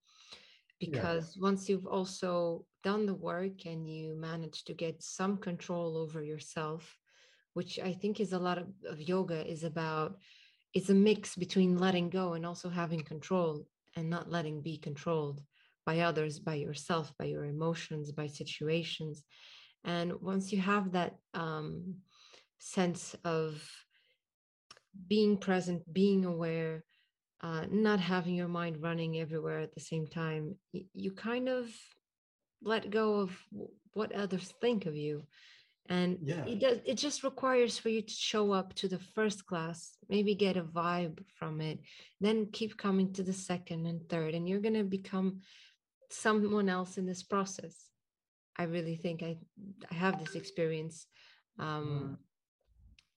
because yeah. once you've also done the work and you manage to get some control over yourself which i think is a lot of, of yoga is about it's a mix between letting go and also having control and not letting be controlled by others by yourself by your emotions by situations and once you have that um, sense of being present being aware uh, not having your mind running everywhere at the same time, you, you kind of let go of what others think of you. And yeah. it does it just requires for you to show up to the first class, maybe get a vibe from it, then keep coming to the second and third, and you're gonna become someone else in this process. I really think I I have this experience. Um, mm.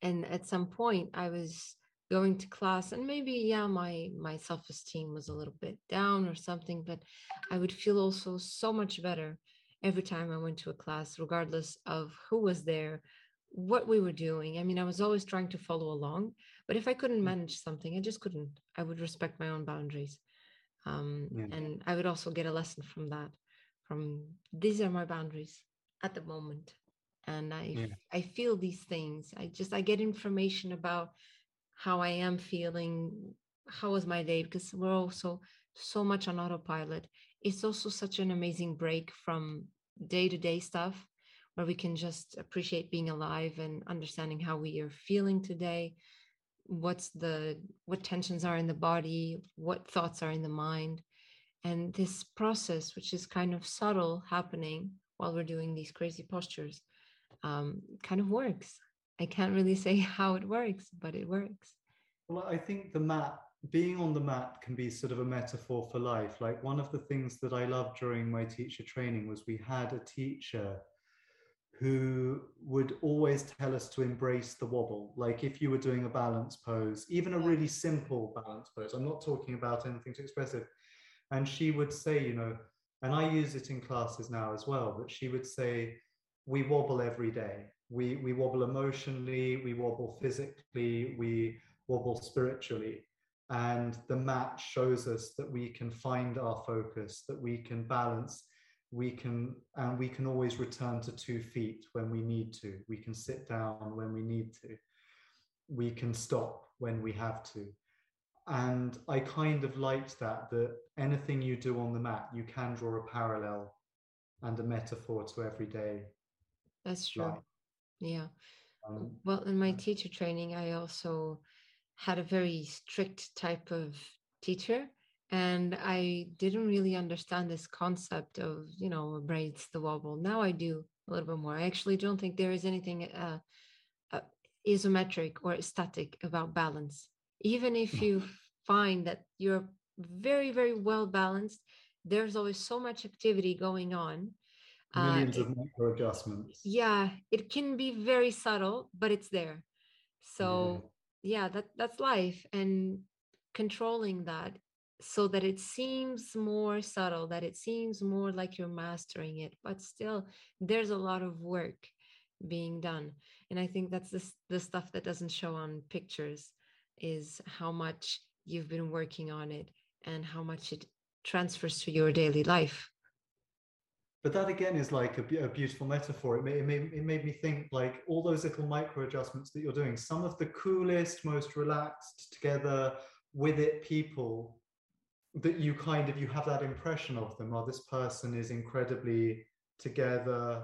And at some point I was going to class and maybe yeah my my self-esteem was a little bit down or something but i would feel also so much better every time i went to a class regardless of who was there what we were doing i mean i was always trying to follow along but if i couldn't mm. manage something i just couldn't i would respect my own boundaries um, yeah. and i would also get a lesson from that from these are my boundaries at the moment and i Yeah. i feel these things. I just i get information about how i am feeling how was my day because we're also so much on autopilot. It's also such an amazing break from day-to-day stuff where we can just appreciate being alive and understanding how we are feeling today what's the what tensions are in the body what thoughts are in the mind. And this process which is kind of subtle happening while we're doing these crazy postures um, kind of works i can't really [LAUGHS] say how it works but it works Well, I think the mat, being on the mat can be sort of a metaphor for life. Like one of the things that I loved during my teacher training was we had a teacher who would always tell us to embrace the wobble. Like if you were doing a balance pose, even a really simple balance pose, I'm not talking about anything too expressive. And she would say, you know, and I use it in classes now as well, but she would say, we wobble every day. We, we wobble emotionally, we wobble physically, we wobble spiritually. And the mat shows us that we can find our focus, that we can balance, we can, and we can always return to two feet when we need to. We can sit down when we need to. We can stop when we have to. And I kind of liked that, that anything you do on the mat, you can draw a parallel and a metaphor to everyday that's true. Life. yeah. Um, well in my teacher training i also had a very strict type of teacher and i didn't really understand this concept of you know braids the wobble. Now i do a little bit more. I actually don't think there is anything uh, uh, isometric or static about balance. Even if you [LAUGHS] find that you're very very well balanced there's always so much activity going on Uh, millions it- of micro adjustments. yeah it can be very subtle but it's there. So yeah, that that's life and controlling that so that it seems more subtle that it seems more like you're mastering it but still there's a lot of work being done. And i think that's the, the stuff that doesn't show on pictures is how much you've been working on it and how much it transfers to your daily life But that again is like a, a beautiful metaphor. It made, it, made, it made me think like all those little micro adjustments that you're doing, some of the coolest, most relaxed, together with it people that you kind of you have that impression of them. Oh, this person is incredibly together,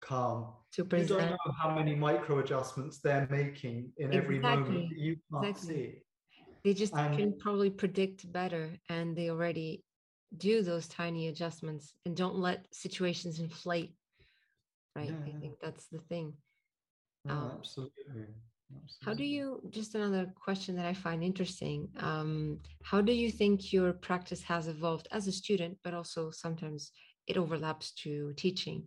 calm. to You don't know how many micro adjustments they're making in every moment that you can't exactly. see. they just and- can probably predict better and they already do those tiny adjustments and don't let situations inflate right? Yeah, i think that's the thing. No, Um, absolutely. how do you just another question that i find interesting um, how do you think your practice has evolved as a student but also sometimes it overlaps to teaching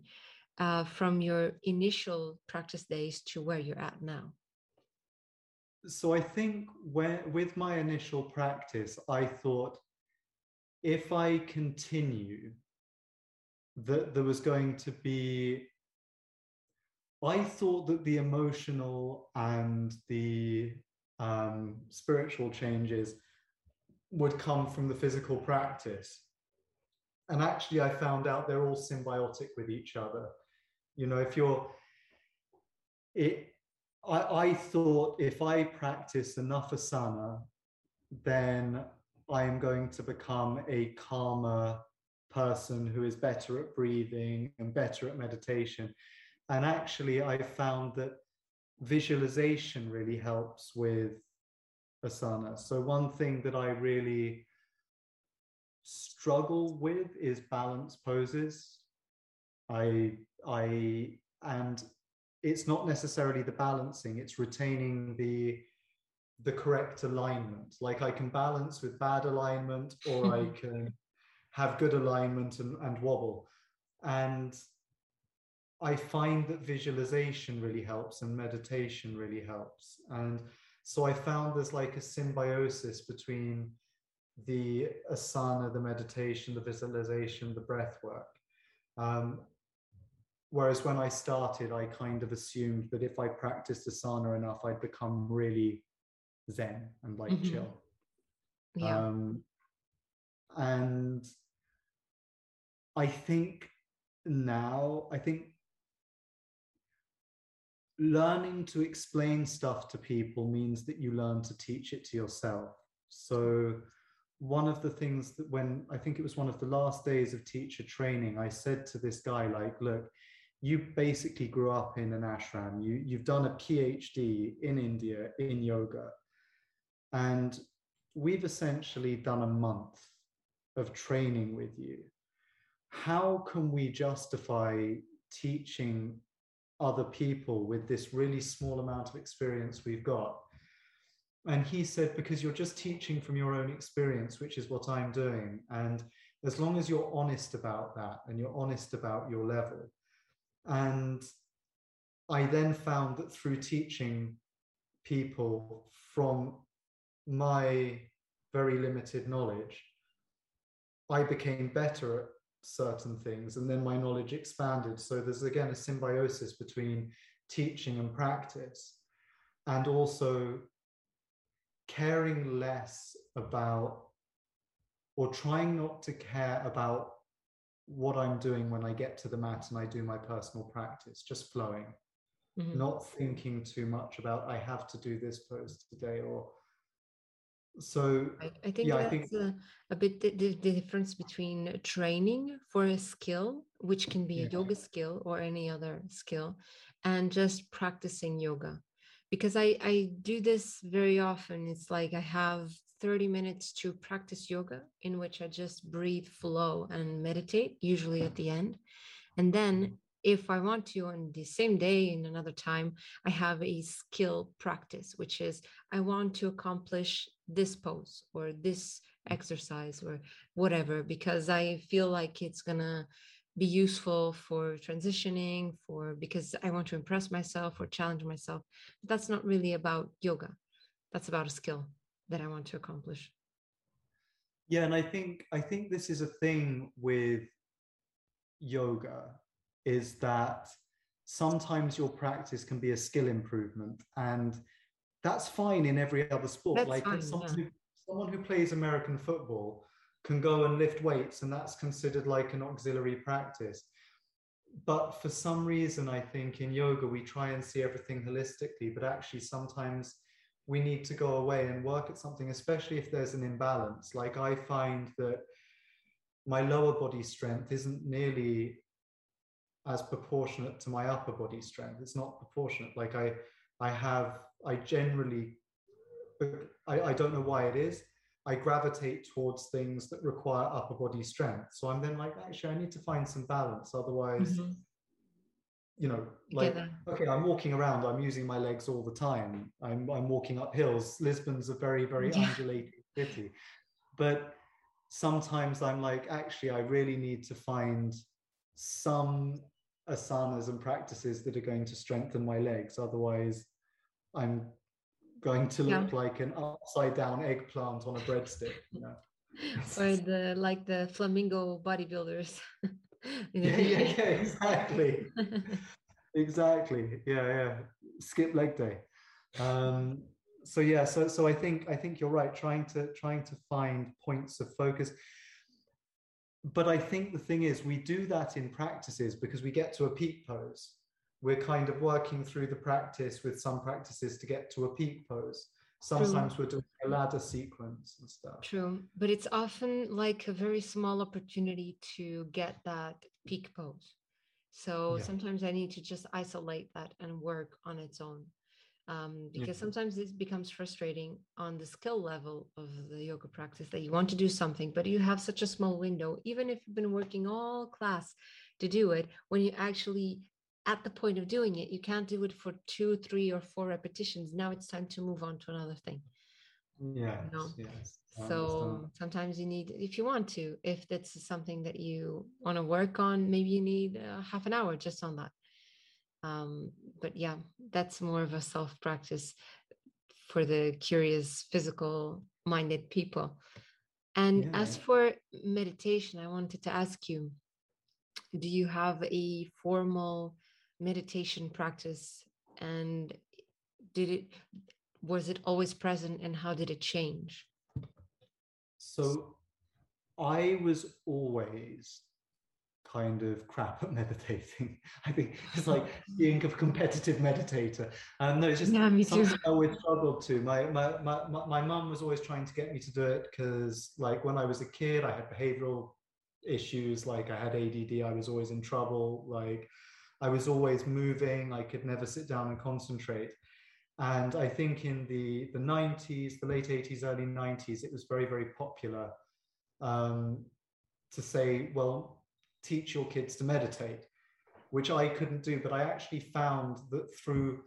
uh, from your initial practice days to where you're at now? So I think when with my initial practice, I thought if I continue, that there was going to be. I thought that the emotional and the um, spiritual changes would come from the physical practice. And actually, I found out they're all symbiotic with each other. You know, if you're, it, I, I thought if I practice enough asana, then I am going to become a calmer person who is better at breathing and better at meditation. And actually, I found that visualization really helps with asana. So, one thing that I really struggle with is balance poses. I, I, and it's not necessarily the balancing, it's retaining the the correct alignment. Like I can balance with bad alignment, or I [LAUGHS] can have good alignment and, and wobble. And I find that visualization really helps and meditation really helps. And so I found there's like a symbiosis between the asana, the meditation, the visualization, the breath work. Um, whereas when I started, I kind of assumed that if I practiced asana enough, I'd become really zen and like Mhm. chill. yeah Um, and I think now, I think learning to explain stuff to people means that you learn to teach it to yourself. So, one of the things that when I think it was one of the last days of teacher training, I said to this guy, like, look, you basically grew up in an ashram, you, you've done a PhD in India in yoga, and we've essentially done a month of training with you. How can we justify teaching other people with this really small amount of experience we've got. And he said, because you're just teaching from your own experience, which is what I'm doing. And as long as you're honest about that and you're honest about your level. And I then found that through teaching people from my very limited knowledge, I became better at certain things and then my knowledge expanded so there's again a symbiosis between teaching and practice and also caring less about or trying not to care about what i'm doing when i get to the mat and i do my personal practice just flowing mm-hmm. not thinking too much about i have to do this pose today or so I, I think yeah, that's I think... A, a, bit the, the, difference between training for a skill which can be yeah. a yoga skill or any other skill and just practicing yoga. Because I, I do this very often. It's like i have 30 minutes to practice yoga in which i just breathe flow and meditate usually at the end. And then if I want to on the same day in another time, I have a skill practice, which is I want to accomplish this pose or this exercise or whatever, because I feel like it's gonna be useful for transitioning, for because I want to impress myself or challenge myself. But that's not really about yoga. That's about a skill that I want to accomplish. Yeah, and I think I think this is a thing with yoga is that sometimes your practice can be a skill improvement and that's fine in every other sport. That's like fine, someone, yeah. who, someone who plays american football can go and lift weights and that's considered like an auxiliary practice. But for some reason i think in yoga we try and see everything holistically but actually sometimes we need to go away and work at something especially if there's an imbalance. Like i find that my lower body strength isn't nearly as proportionate to my upper body strength. It's not proportionate. Like I, I have, I generally, I, I don't know why it is. I gravitate towards things that require upper body strength. So I'm then like, actually, I need to find some balance. Otherwise, mm-hmm. you know, like, okay, I'm walking around, I'm using my legs all the time. I'm, I'm walking up hills. Lisbon's a very, very yeah. undulating city. But sometimes I'm like, actually, I really need to find some asanas and practices that are going to strengthen my legs. Otherwise, I'm going to look yeah. like an upside down eggplant on a breadstick. You know? [LAUGHS] or the like the flamingo bodybuilders. [LAUGHS] yeah, yeah, yeah, exactly. exactly. Yeah, yeah. Skip leg day. Um, so yeah, so so I think I think you're right. Trying to trying to find points of focus but I think the thing is, we do that in practices because we get to a peak pose. We're kind of working through the practice with some practices to get to a peak pose. Sometimes True. we're doing a ladder sequence and stuff. True, but it's often like a very small opportunity to get that peak pose. So yeah. sometimes I need to just isolate that and work on its own um, because mm-hmm. sometimes this becomes frustrating on the skill level of the yoga practice that you want to do something but you have such a small window even if you've been working all class to do it when you actually at the point of doing it you can't do it for two three or four repetitions now it's time to move on to another thing yeah you know? yes so sometimes you need if you want to if that's something that you want to work on maybe you need uh, half an hour just on that um, but yeah that's more of a self practice for the curious physical minded people. And yeah. as for meditation i wanted to ask you do you have a formal meditation practice? And did it was it always present and how did it change? So i was always kind of crap at [LAUGHS] meditating. I think it's like being a competitive meditator. And no, it's just yeah, me something too. I always struggled to. My my my my mum was always trying to get me to do it because like when I was a kid, I had behavioral issues, like I had ADD, I was always in trouble, like I was always moving, I could never sit down and concentrate. And I think in the, the 90s, the late 80s, early 90s, it was very, very popular um, to say, well, teach your kids to meditate, which I couldn't do. But I actually found that through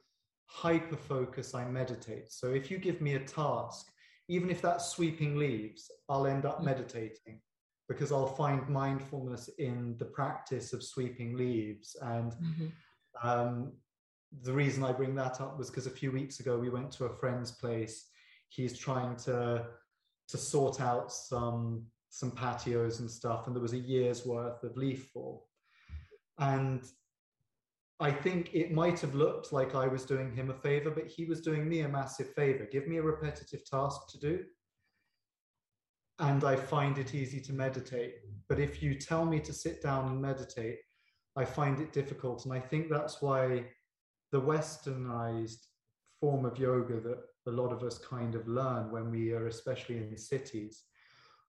hyper focus, I meditate. So if you give me a task, even if that's sweeping leaves, I'll end up mm. meditating because I'll find mindfulness in the practice of sweeping leaves. And mm-hmm. um, the reason I bring that up was because a few weeks ago we went to a friend's place. He's trying to to sort out some some patios and stuff, and there was a year's worth of leaf fall. And I think it might have looked like I was doing him a favor, but he was doing me a massive favor. Give me a repetitive task to do, and I find it easy to meditate. But if you tell me to sit down and meditate, I find it difficult. And I think that's why the westernized form of yoga that a lot of us kind of learn when we are especially in cities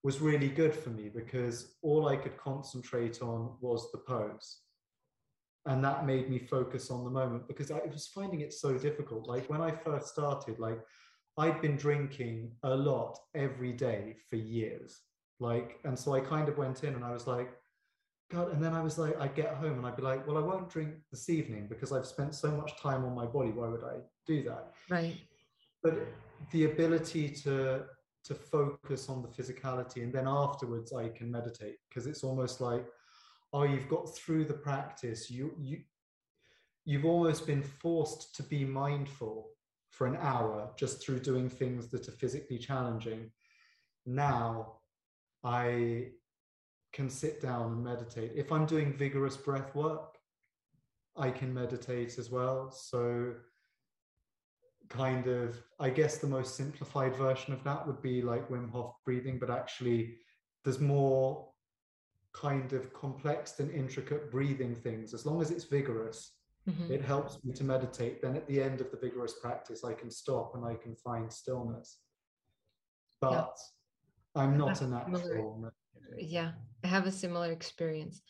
was really good for me because all I could concentrate on was the pose. And that made me focus on the moment because I was finding it so difficult. Like when I first started, like I'd been drinking a lot every day for years. Like, and so I kind of went in and I was like, God, and then I was like, I'd get home and I'd be like, well, I won't drink this evening because I've spent so much time on my body. Why would I do that? Right. But the ability to to focus on the physicality and then afterwards I can meditate because it's almost like, oh, you've got through the practice. You you you've almost been forced to be mindful for an hour just through doing things that are physically challenging. Now I can sit down and meditate. If I'm doing vigorous breath work, I can meditate as well. So, kind of, I guess the most simplified version of that would be like Wim Hof breathing, but actually, there's more kind of complex and intricate breathing things. As long as it's vigorous, mm-hmm. it helps me to meditate. Then at the end of the vigorous practice, I can stop and I can find stillness. But yeah. I'm not a natural yeah i have a similar experience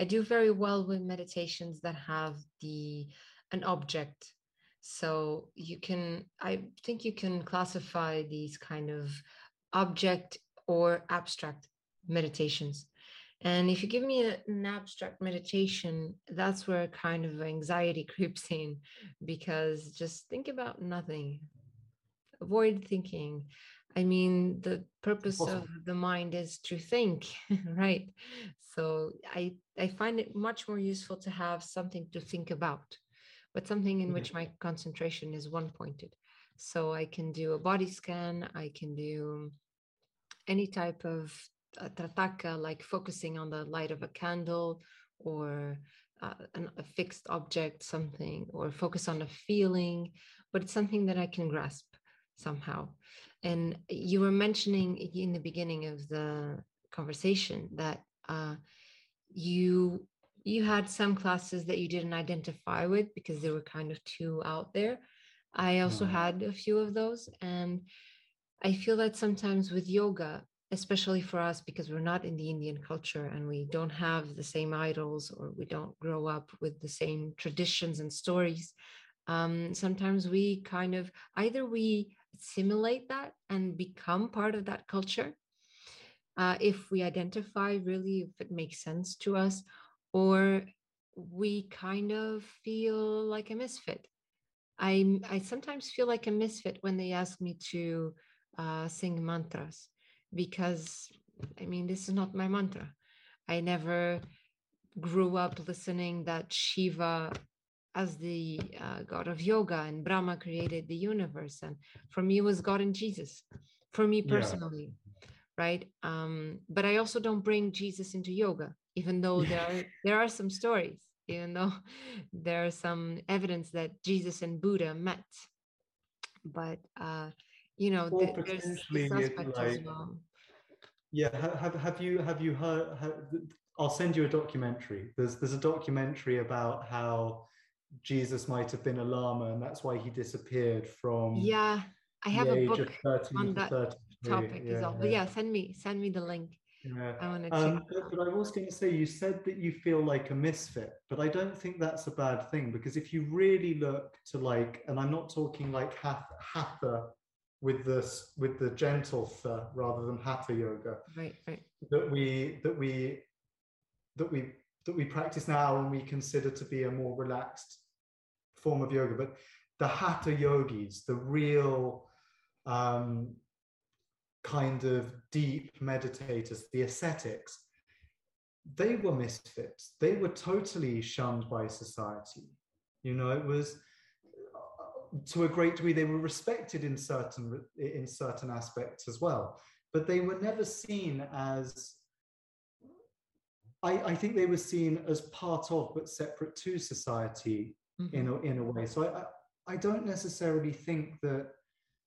i do very well with meditations that have the an object so you can i think you can classify these kind of object or abstract meditations and if you give me a, an abstract meditation that's where kind of anxiety [LAUGHS] creeps in because just think about nothing avoid thinking I mean, the purpose awesome. of the mind is to think, [LAUGHS] right? So I I find it much more useful to have something to think about, but something in which my concentration is one pointed. So I can do a body scan. I can do any type of uh, trataka, like focusing on the light of a candle or uh, an, a fixed object, something, or focus on a feeling, but it's something that I can grasp somehow. And you were mentioning in the beginning of the conversation that uh, you you had some classes that you didn't identify with because they were kind of too out there. I also mm. had a few of those, and I feel that sometimes with yoga, especially for us because we're not in the Indian culture and we don't have the same idols or we don't grow up with the same traditions and stories. Um, sometimes we kind of either we simulate that and become part of that culture uh, if we identify really if it makes sense to us or we kind of feel like a misfit. I i sometimes feel like a misfit when they ask me to uh, sing mantras because i mean this is not my mantra. I never grew up listening that shiva as the uh, god of yoga and brahma created the universe and for me it was god and jesus for me personally yeah. right? Um, but i also don't bring jesus into yoga even though there are [LAUGHS] there are some stories even though [LAUGHS] there are some evidence that jesus and buddha met but uh, you know well, th- there's this aspect like, as well yeah have, have you have you heard have, I'll send you a documentary. There's there's a documentary about how Jesus might have been a lama, and that's why he disappeared from. Yeah, I have a book on that topic yeah, as well. But yeah, send me send me the link. Yeah. I want to um, but, but I was going to say, you said that you feel like a misfit, but I don't think that's a bad thing because if you really look to like, and I'm not talking like hatha with this with the gentle th rather than hatha yoga. Right, right. That we that we that we that we practice now and we consider to be a more relaxed form of yoga. But the hatha yogis, the real um, kind of deep meditators, the ascetics, they were misfits. They were totally shunned by society. You know, it was to a great degree they were respected in certain in certain aspects as well, but they were never seen as I, I, think they were seen as part of but separate to society mm-hmm. in, a, in a way. So I, I don't necessarily think that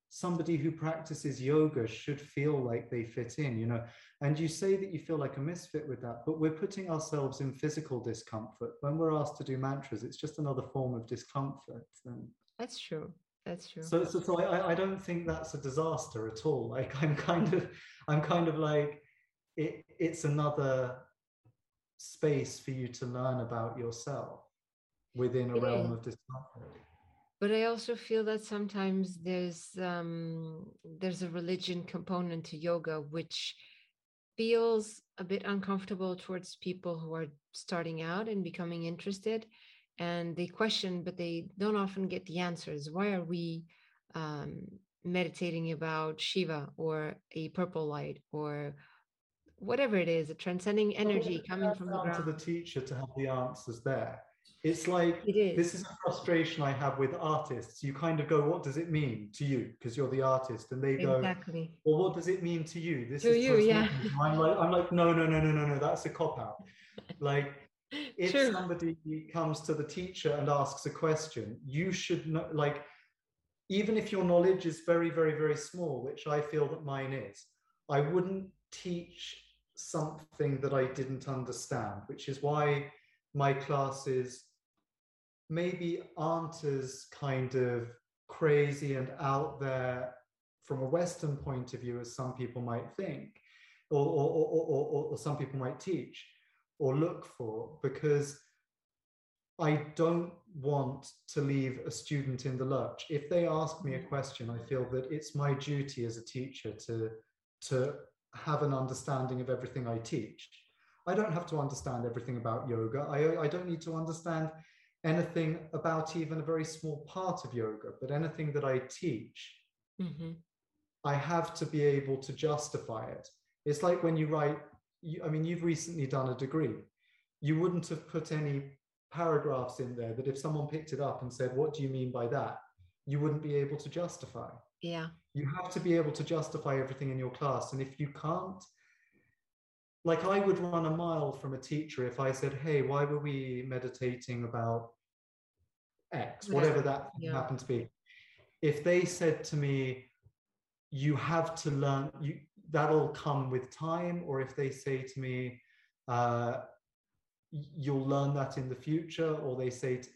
somebody who practices yoga should feel like they fit in, you know. And you say that you feel like a misfit with that, but we're putting ourselves in physical discomfort. When we're asked to do mantras, it's just another form of discomfort. And that's true. That's true. So, so, so I, I don't think that's a disaster at all. Like I'm kind of, I'm kind of like, it, it's another space for you to learn about yourself within a yeah. realm of discomfort but i also feel that sometimes there's um there's a religion component to yoga which feels a bit uncomfortable towards people who are starting out and becoming interested and they question but they don't often get the answers why are we um, meditating about shiva or a purple light or whatever it is, a transcending energy coming from the ground. to the teacher to have the answers there. It's like it is. this is a frustration I have with artists. You kind of go, "What does it mean to you?" Because you're the artist, and they go, "Exactly." Well, what does it mean to you? This to is you, yeah. I'm like, I'm like, no, no, no, no, no, no. That's a cop out. Like, [LAUGHS] if True. somebody comes to the teacher and asks a question, you should know. Like, even if your knowledge is very, very, very small, which I feel that mine is, I wouldn't teach something that I didn't understand, which is why my classes maybe aren't as kind of crazy and out there from a Western point of view as some people might think, or, or, or, or, or some people might teach or look for, because I don't want to leave a student in the lurch. If they ask me a mm-hmm. question, I feel that it's my duty as a teacher to, to have an understanding of everything I teach. I don't have to understand everything about yoga. I, I don't need to understand anything about even a very small part of yoga, but anything that I teach, mm-hmm. I have to be able to justify it. It's like when you write, you, I mean, you've recently done a degree. You wouldn't have put any paragraphs in there that if someone picked it up and said, What do you mean by that? you wouldn't be able to justify. Yeah. You have to be able to justify everything in your class. And if you can't, like I would run a mile from a teacher if I said, Hey, why were we meditating about X, whatever that yeah. happened to be? If they said to me, you have to learn, you that'll come with time, or if they say to me, uh, you'll learn that in the future, or they say, to,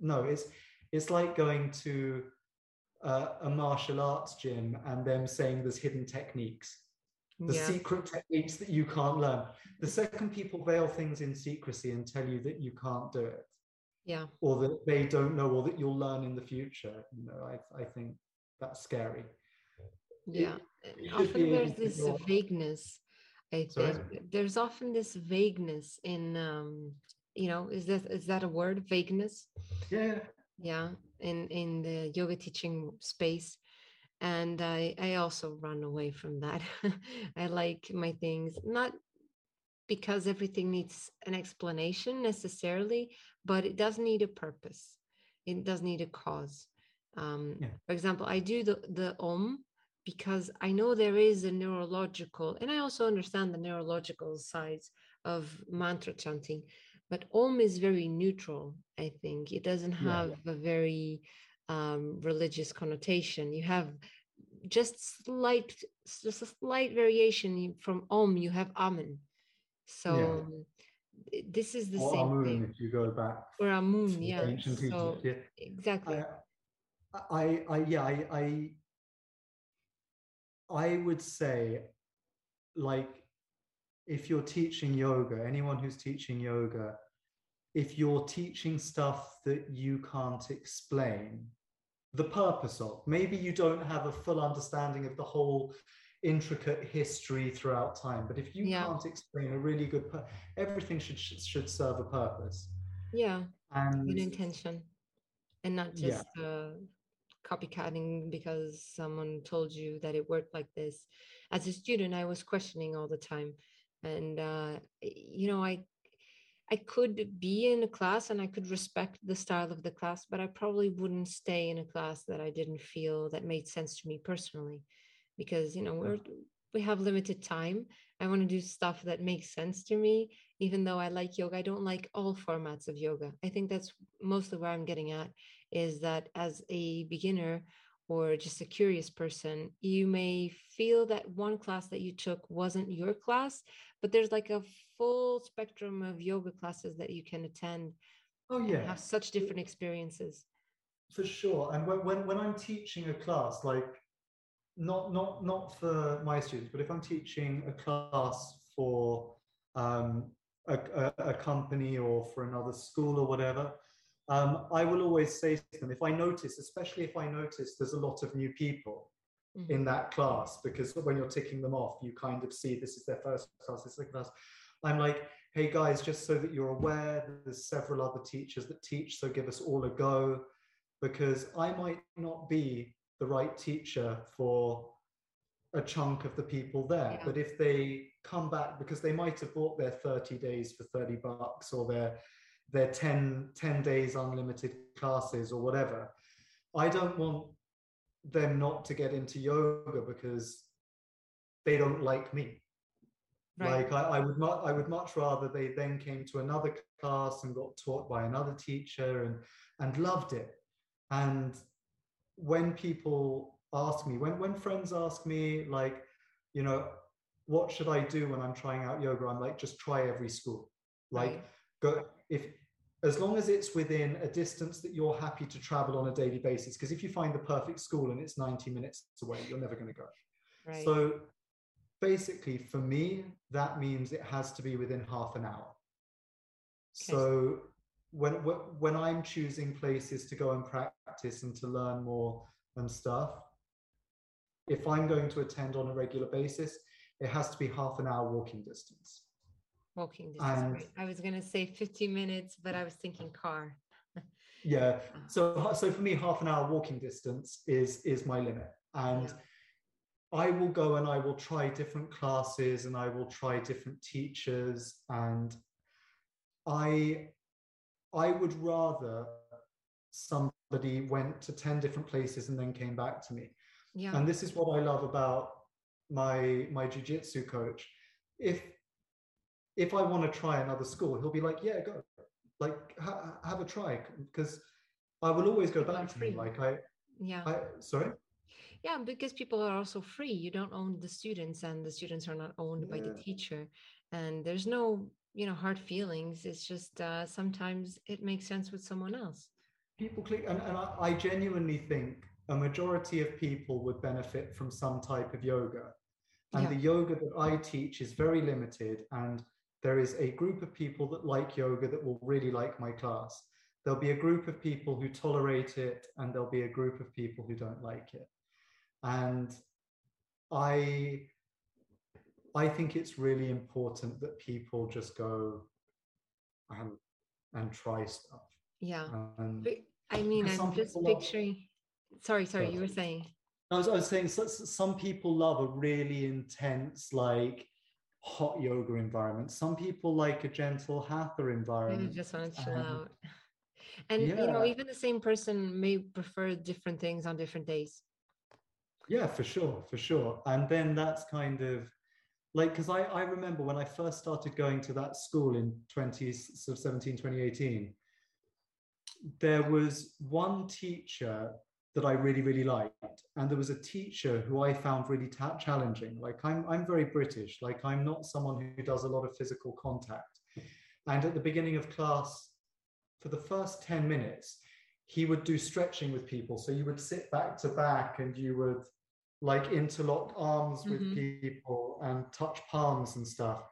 no, it's it's like going to uh, a martial arts gym and them saying there's hidden techniques the yeah. secret techniques that you can't learn. The second people veil things in secrecy and tell you that you can't do it. Yeah. Or that they don't know or that you'll learn in the future you know i, I think that's scary. Yeah. it, often there's this vagueness i think. There's often this vagueness in um you know is that is that a word? Vagueness? Yeah. Yeah. In in the yoga teaching space and i i also run away from that [LAUGHS] i like my things not because everything needs an explanation necessarily but it does need a purpose it does need a cause um, yeah. for example i do the the om because i know there is a neurological and i also understand the neurological sides of mantra chanting but om is very neutral i think it doesn't have yeah. a very um, religious connotation you have just slight just a slight variation from om you have amen So yeah. this is the or same Amun, thing. If you go back, or Amun, yeah. Ancient so, Egypt, yeah. Exactly. I, I, I yeah, I, I, I would say, like, if you're teaching yoga, anyone who's teaching yoga, if you're teaching stuff that you can't explain, the purpose of, maybe you don't have a full understanding of the whole intricate history throughout time, but if you yeah. can't explain a really good, everything should should serve a purpose. Yeah, and good intention, and not just yeah. uh, copycatting because someone told you that it worked like this. As a student, I was questioning all the time, and uh, you know, I I could be in a class and I could respect the style of the class, but I probably wouldn't stay in a class that I didn't feel that made sense to me personally, because you know we're we have limited time. I want to do stuff that makes sense to me, even though I like yoga. I don't like all formats of yoga. I think that's mostly where I'm getting at is that as a beginner or just a curious person, you may feel that one class that you took wasn't your class, but there's like a full spectrum of yoga classes that you can attend. Oh yeah, have such different experiences. For sure, and when, when when I'm teaching a class, like not not not for my students, but if I'm teaching a class for um, a, a, a company or for another school or whatever, um, I will always say to them, if I notice, especially if I notice there's a lot of new people mm-hmm. in that class, because when you're ticking them off, you kind of see this is their first class, this second class. I'm like, hey guys, just so that you're aware, there's several other teachers that teach, so give us all a go, because I might not be the right teacher for a chunk of the people there. Yeah. But if they come back, because they might have bought their 30 days for 30 bucks or their their 10, 10 days unlimited classes or whatever. I don't want them not to get into yoga because they don't like me. Right. Like I, I would mu- I would much rather they then came to another class and got taught by another teacher and and loved it. And when people ask me, when when friends ask me like, you know, what should I do when I'm trying out yoga? I'm like, just try every school. Like right. go if as long as it's within a distance that you're happy to travel on a daily basis. Because if you find the perfect school and it's 90 minutes away, you're never going to go. Right. So basically, for me, that means it has to be within half an hour. Okay. So when when I'm choosing places to go and practice and to learn more and stuff, if I'm going to attend on a regular basis, it has to be half an hour walking distance walking distance. And, I was going to say 50 minutes, but I was thinking car. [LAUGHS] yeah. Ah. So, so for me, half an hour walking distance is is my limit, and yeah. I will go and I will try different classes and I will try different teachers, and I I would rather somebody went to 10 different places and then came back to me. Yeah. And this is what I love about my my jiu-jitsu coach. If if I want to try another school, he'll be like, yeah, go, like ha- have a try because I will always go back to him. Like I, yeah, I, sorry. Yeah, because people are also free. You don't own the students, and the students are not owned yeah. by the teacher. And there's no, you know, hard feelings. It's just uh, sometimes it makes sense with someone else. People click, and, and I, I genuinely think a majority of people would benefit from some type of yoga. And yeah. the yoga that I teach is very limited and there is a group of people that like yoga that will really like my class. There'll be a group of people who tolerate it, and there'll be a group of people who don't like it. And I, I think it's really important that people just go and and try stuff. Yeah. Um, I mean, I'm just picturing. Love, sorry, sorry, you were saying. I was, I was saying so, some people love a really intense, like hot yoga environment. Some people like a gentle hatha environment. They just want to chill um, out. [LAUGHS] And yeah. you know, even the same person may prefer different things on different days. Yeah, for sure, for sure. And then that's kind of like because I, I remember when I first started going to that school in 2017, 2018, there was one teacher that I really, really liked. And there was a teacher who I found really ta- challenging. Like I'm, I'm very British. Like I'm not someone who does a lot of physical contact. And at the beginning of class, for the first 10 minutes, he would do stretching with people. So you would sit back to back and you would like interlock arms with mm-hmm. people and touch palms and stuff.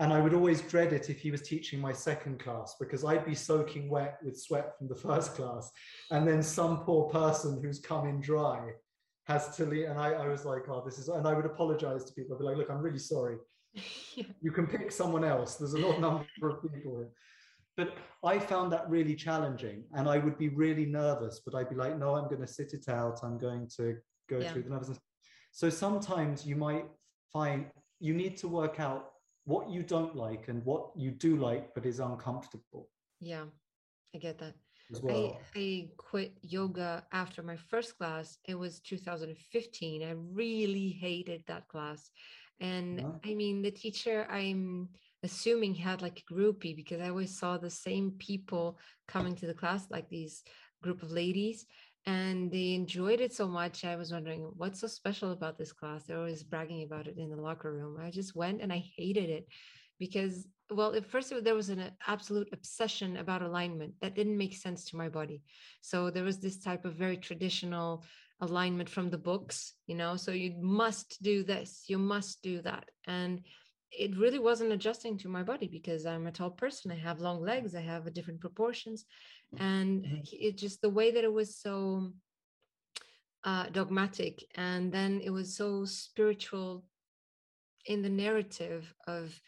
And I would always dread it if he was teaching my second class because I'd be soaking wet with sweat from the [LAUGHS] first class. And then some poor person who's come in dry has to leave. And I, I was like, oh, this is, and I would apologize to people. I'd be like, look, I'm really sorry. [LAUGHS] yeah. You can pick someone else. There's a lot [LAUGHS] number of people here. But I found that really challenging and I would be really nervous, but I'd be like, no, I'm going to sit it out. I'm going to go yeah. through the nervousness. So sometimes you might find you need to work out what you don't like and what you do like but is uncomfortable. Yeah i get that. Well. I, I quit yoga after my first class. It was 2015 i really hated that class. And yeah. i mean the teacher i'm assuming had like a groupie because i always saw the same people coming to the class like these group of ladies and they enjoyed it so much. I was wondering what's so special about this class. They're always bragging about it in the locker room. I just went and I hated it because, well, at first there was an absolute obsession about alignment that didn't make sense to my body. So there was this type of very traditional alignment from the books, you know, so you must do this, you must do that. And it really wasn't adjusting to my body because I'm a tall person. I have long legs. I have different proportions, and mm-hmm. it just the way that it was so uh, dogmatic, and then it was so spiritual in the narrative of,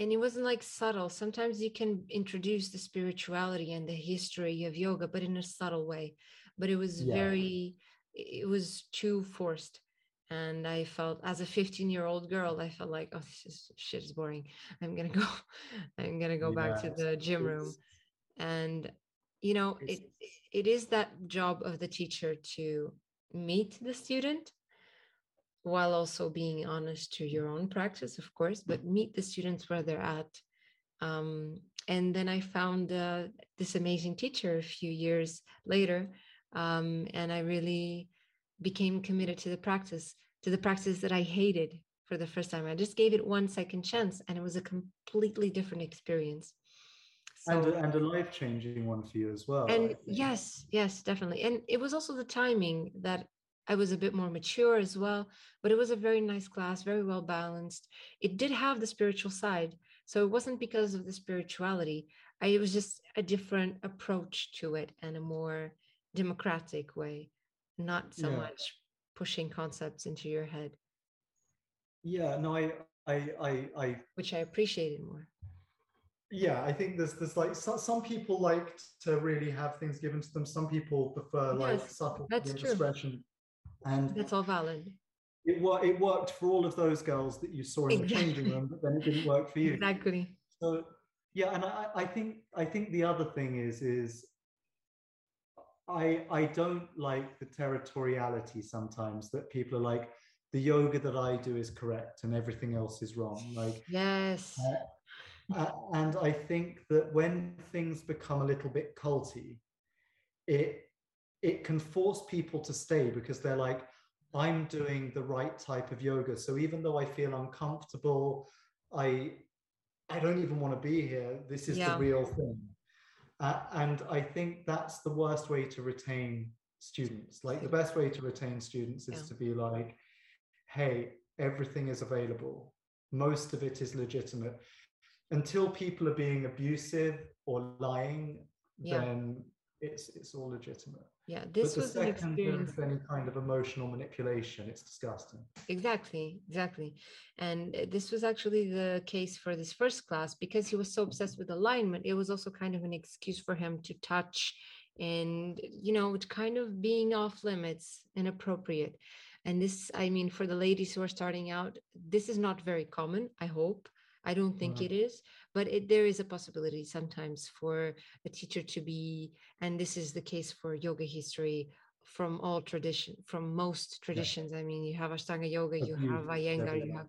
and it wasn't like subtle. Sometimes you can introduce the spirituality and the history of yoga, but in a subtle way. But it was yeah. very, it was too forced and i felt as a 15 year old girl i felt like oh this is, shit is boring i'm gonna go [LAUGHS] i'm gonna go back to the gym room and you know it it is that job of the teacher to meet the student while also being honest to your own practice of course but meet the students where they're at um, and then i found uh, this amazing teacher a few years later um, and i really became committed to the practice, to the practice that I hated for the first time. I just gave it one second chance and it was a completely different experience. So, and, a, and a life changing one for you as well. And yes, yes, definitely. And it was also the timing that I was a bit more mature as well, but it was a very nice class, very well balanced. It did have the spiritual side. So it wasn't because of the spirituality. I, it was just a different approach to it and a more democratic way not so yeah. much pushing concepts into your head yeah no I, I i i which i appreciated more yeah i think there's there's like so, some people like to really have things given to them some people prefer yes, like subtle that's discretion and that's all valid it, it worked for all of those girls that you saw in exactly. the changing room but then it didn't work for you exactly so yeah and I, I think i think the other thing is is I I don't like the territoriality sometimes that people are like the yoga that I do is correct and everything else is wrong. Like yes. Uh, uh, and I think that when things become a little bit culty, it it can force people to stay because they're like, I'm doing the right type of yoga. So even though I feel uncomfortable, I I don't even want to be here. This is yeah. the real thing. Uh, and I think that's the worst way to retain students. Like the best way to retain students is yeah. to be like, hey, everything is available. Most of it is legitimate. Until people are being abusive or lying, yeah. then it's it's all legitimate. Yeah this was an experience any kind of emotional manipulation it's disgusting. Exactly exactly. And this was actually the case for this first class because he was so obsessed with alignment it was also kind of an excuse for him to touch and you know it's kind of being off limits inappropriate. And this i mean for the ladies who are starting out this is not very common i hope I don't think it is, but it, there is a possibility sometimes for a teacher to be, and this is the case for yoga history from all tradition, from most traditions. Yeah. I mean, you have Ashtanga yoga, abuse, you have Iyengar, you have.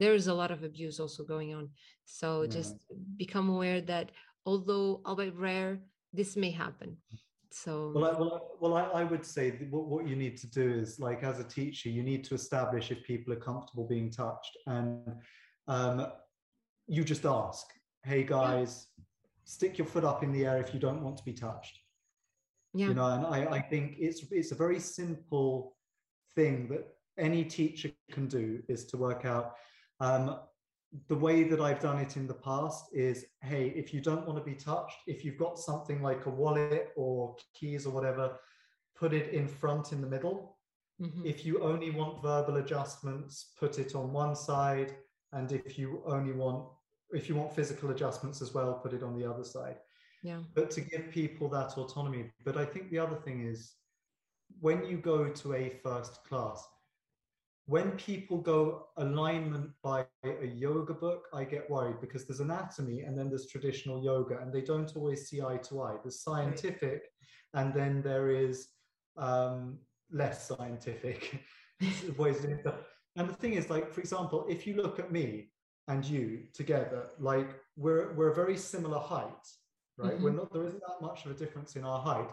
There is a lot of abuse also going on. So just become aware that although albeit rare, this may happen. So well, I, well, well, I, I would say what, what you need to do is like as a teacher, you need to establish if people are comfortable being touched, and um, you just ask, "Hey guys, stick your foot up in the air if you don't want to be touched." yeah, You know, and I, I think it's it's a very simple thing that any teacher can do is to work out. Um, the way that I've done it in the past is hey, if you don't want to be touched, if you've got something like a wallet or keys or whatever, put it in front in the middle. Mhm. If you only want verbal adjustments, put it on one side. And if you only want, if you want physical adjustments as well, put it on the other side. yeah, But to give people that autonomy. But I think the other thing is when you go to a first class, when people go alignment by a yoga book, I get worried because there's anatomy and then there's traditional yoga, and they don't always see eye to eye. There's scientific, and then there is um, less scientific ways of doing stuff. And the thing is, like, for example, if you look at me and you together, like, we're, we're a very similar height, right? Mm-hmm. We're not, there isn't that much of a difference in our height,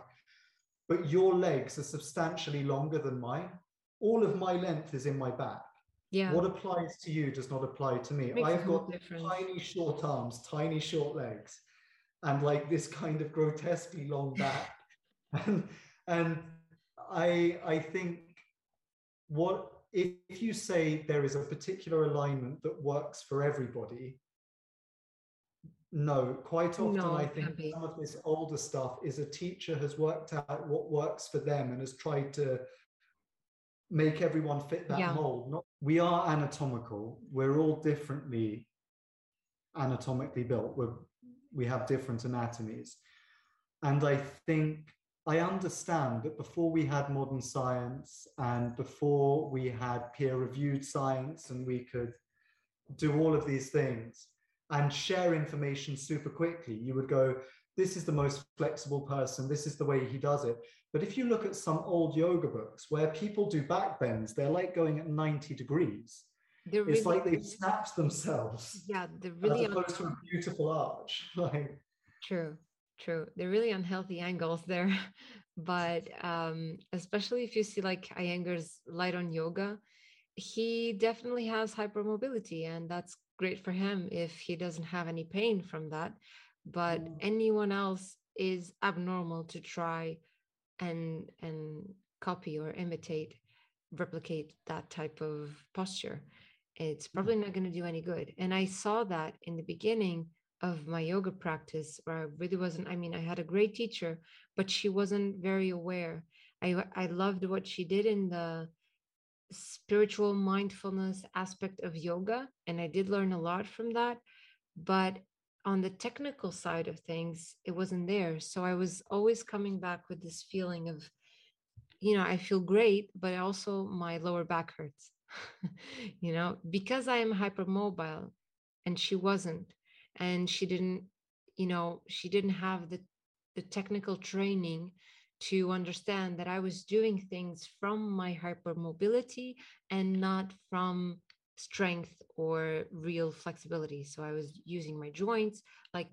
but your legs are substantially longer than mine. All of my length is in my back. yeah. What applies to you does not apply to me. Makes I've got difference. tiny short arms, tiny short legs, and like this kind of grotesquely long [LAUGHS] back. and and I I think what if, you say there is a particular alignment that works for everybody, no, quite often No, I think some of this older stuff is a teacher has worked out what works for them and has tried to make everyone fit that Yeah. mold. Not, we are anatomical. We're all differently anatomically built. We're, we have different anatomies. And I think I understand that before we had modern science and before we had peer reviewed science and we could do all of these things and share information super quickly, you would go, this is the most flexible person, this is the way he does it. But if you look at some old yoga books where people do back bends, they're like going at 90 degrees. They're It's really, like they've snapped themselves yeah, they're as really opposed to a beautiful arch. [LAUGHS] Like, True, true. They're really unhealthy angles there. [LAUGHS] But um, especially if you see like Iyengar's light on yoga, he definitely has hypermobility, and that's great for him if he doesn't have any pain from that. But Mm. anyone else is abnormal to try and and copy or imitate, replicate that type of posture. It's probably not going to do any good. And I saw that in the beginning of my yoga practice where I really wasn't I mean I had a great teacher but she wasn't very aware. I I loved what she did in the spiritual mindfulness aspect of yoga and I did learn a lot from that but on the technical side of things it wasn't there. So I was always coming back with this feeling of you know I feel great but also my lower back hurts [LAUGHS] you know because I am hypermobile and she wasn't and she didn't you know she didn't have the the technical training to understand that i was doing things from my hypermobility and not from strength or real flexibility so i was using my joints like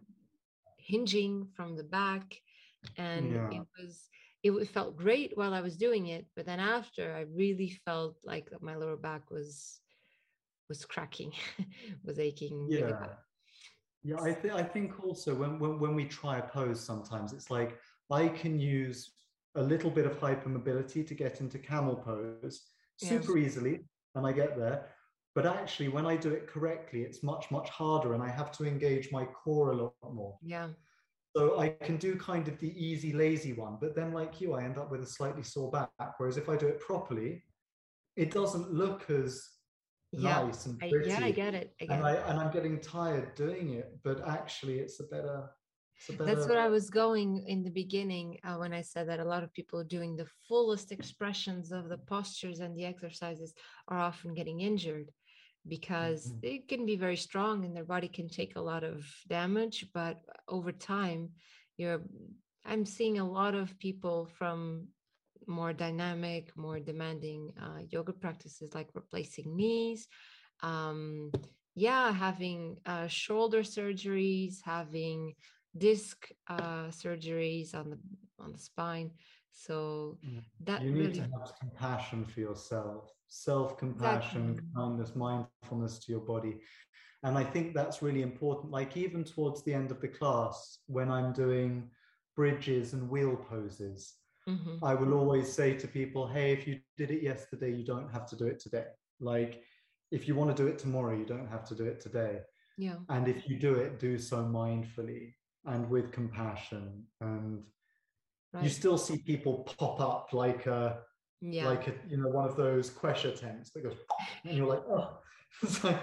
hinging from the back and Yeah. it was it felt great while i was doing it but then after i really felt like my lower back was was cracking [LAUGHS] was aching really yeah. bad. Yeah, I, th- I think also when, when, when we try a pose, sometimes it's like I can use a little bit of hypermobility to get into camel pose Yes. super easily, and I get there. But actually, when I do it correctly, it's much, much harder, and I have to engage my core a lot more. yeah So I can do kind of the easy, lazy one, but then, like you, I end up with a slightly sore back. Whereas if I do it properly, it doesn't look as yeah nice and I, yeah i get it I get and it. I and I'm getting tired doing it, but actually, it's a better. It's a better. That's what I was going in the beginning uh, when I said that a lot of people doing the fullest expressions of the postures and the exercises are often getting injured because Mhm. they can be very strong and their body can take a lot of damage. But over time, you're I'm seeing a lot of people from more dynamic, more demanding uh, yoga practices like replacing knees, um, yeah, having uh, shoulder surgeries, having disc uh, surgeries on the on the spine. So that you need really to have compassion for yourself, self-compassion, Exactly. kindness, mindfulness to your body. And I think that's really important. Like even towards the end of the class, when I'm doing bridges and wheel poses, Mhm. I will always say to people, hey, if you did it yesterday, you don't have to do it today. Like if you want to do it tomorrow, you don't have to do it today. yeah, And if you do it, do so mindfully and with compassion. And you still see people pop up like a Yeah. like a, you know one of those Quechua tents that goes and you're like, oh [LAUGHS] like,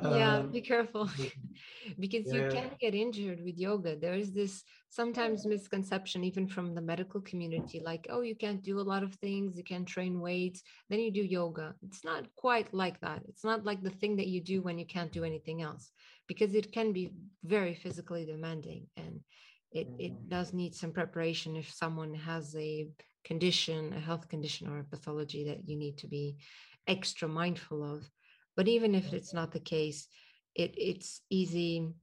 yeah, um, be careful [LAUGHS] because you yeah. can get injured with yoga. There is this sometimes misconception, even from the medical community, like, oh, you can't do a lot of things, you can't train weights, then you do yoga. It's not quite like that. It's not like the thing that you do when you can't do anything else, because it can be very physically demanding and it, it Mhm. does need some preparation if someone has a condition, a health condition, or a pathology that you need to be extra mindful of. But even if it's not the case, it it's easy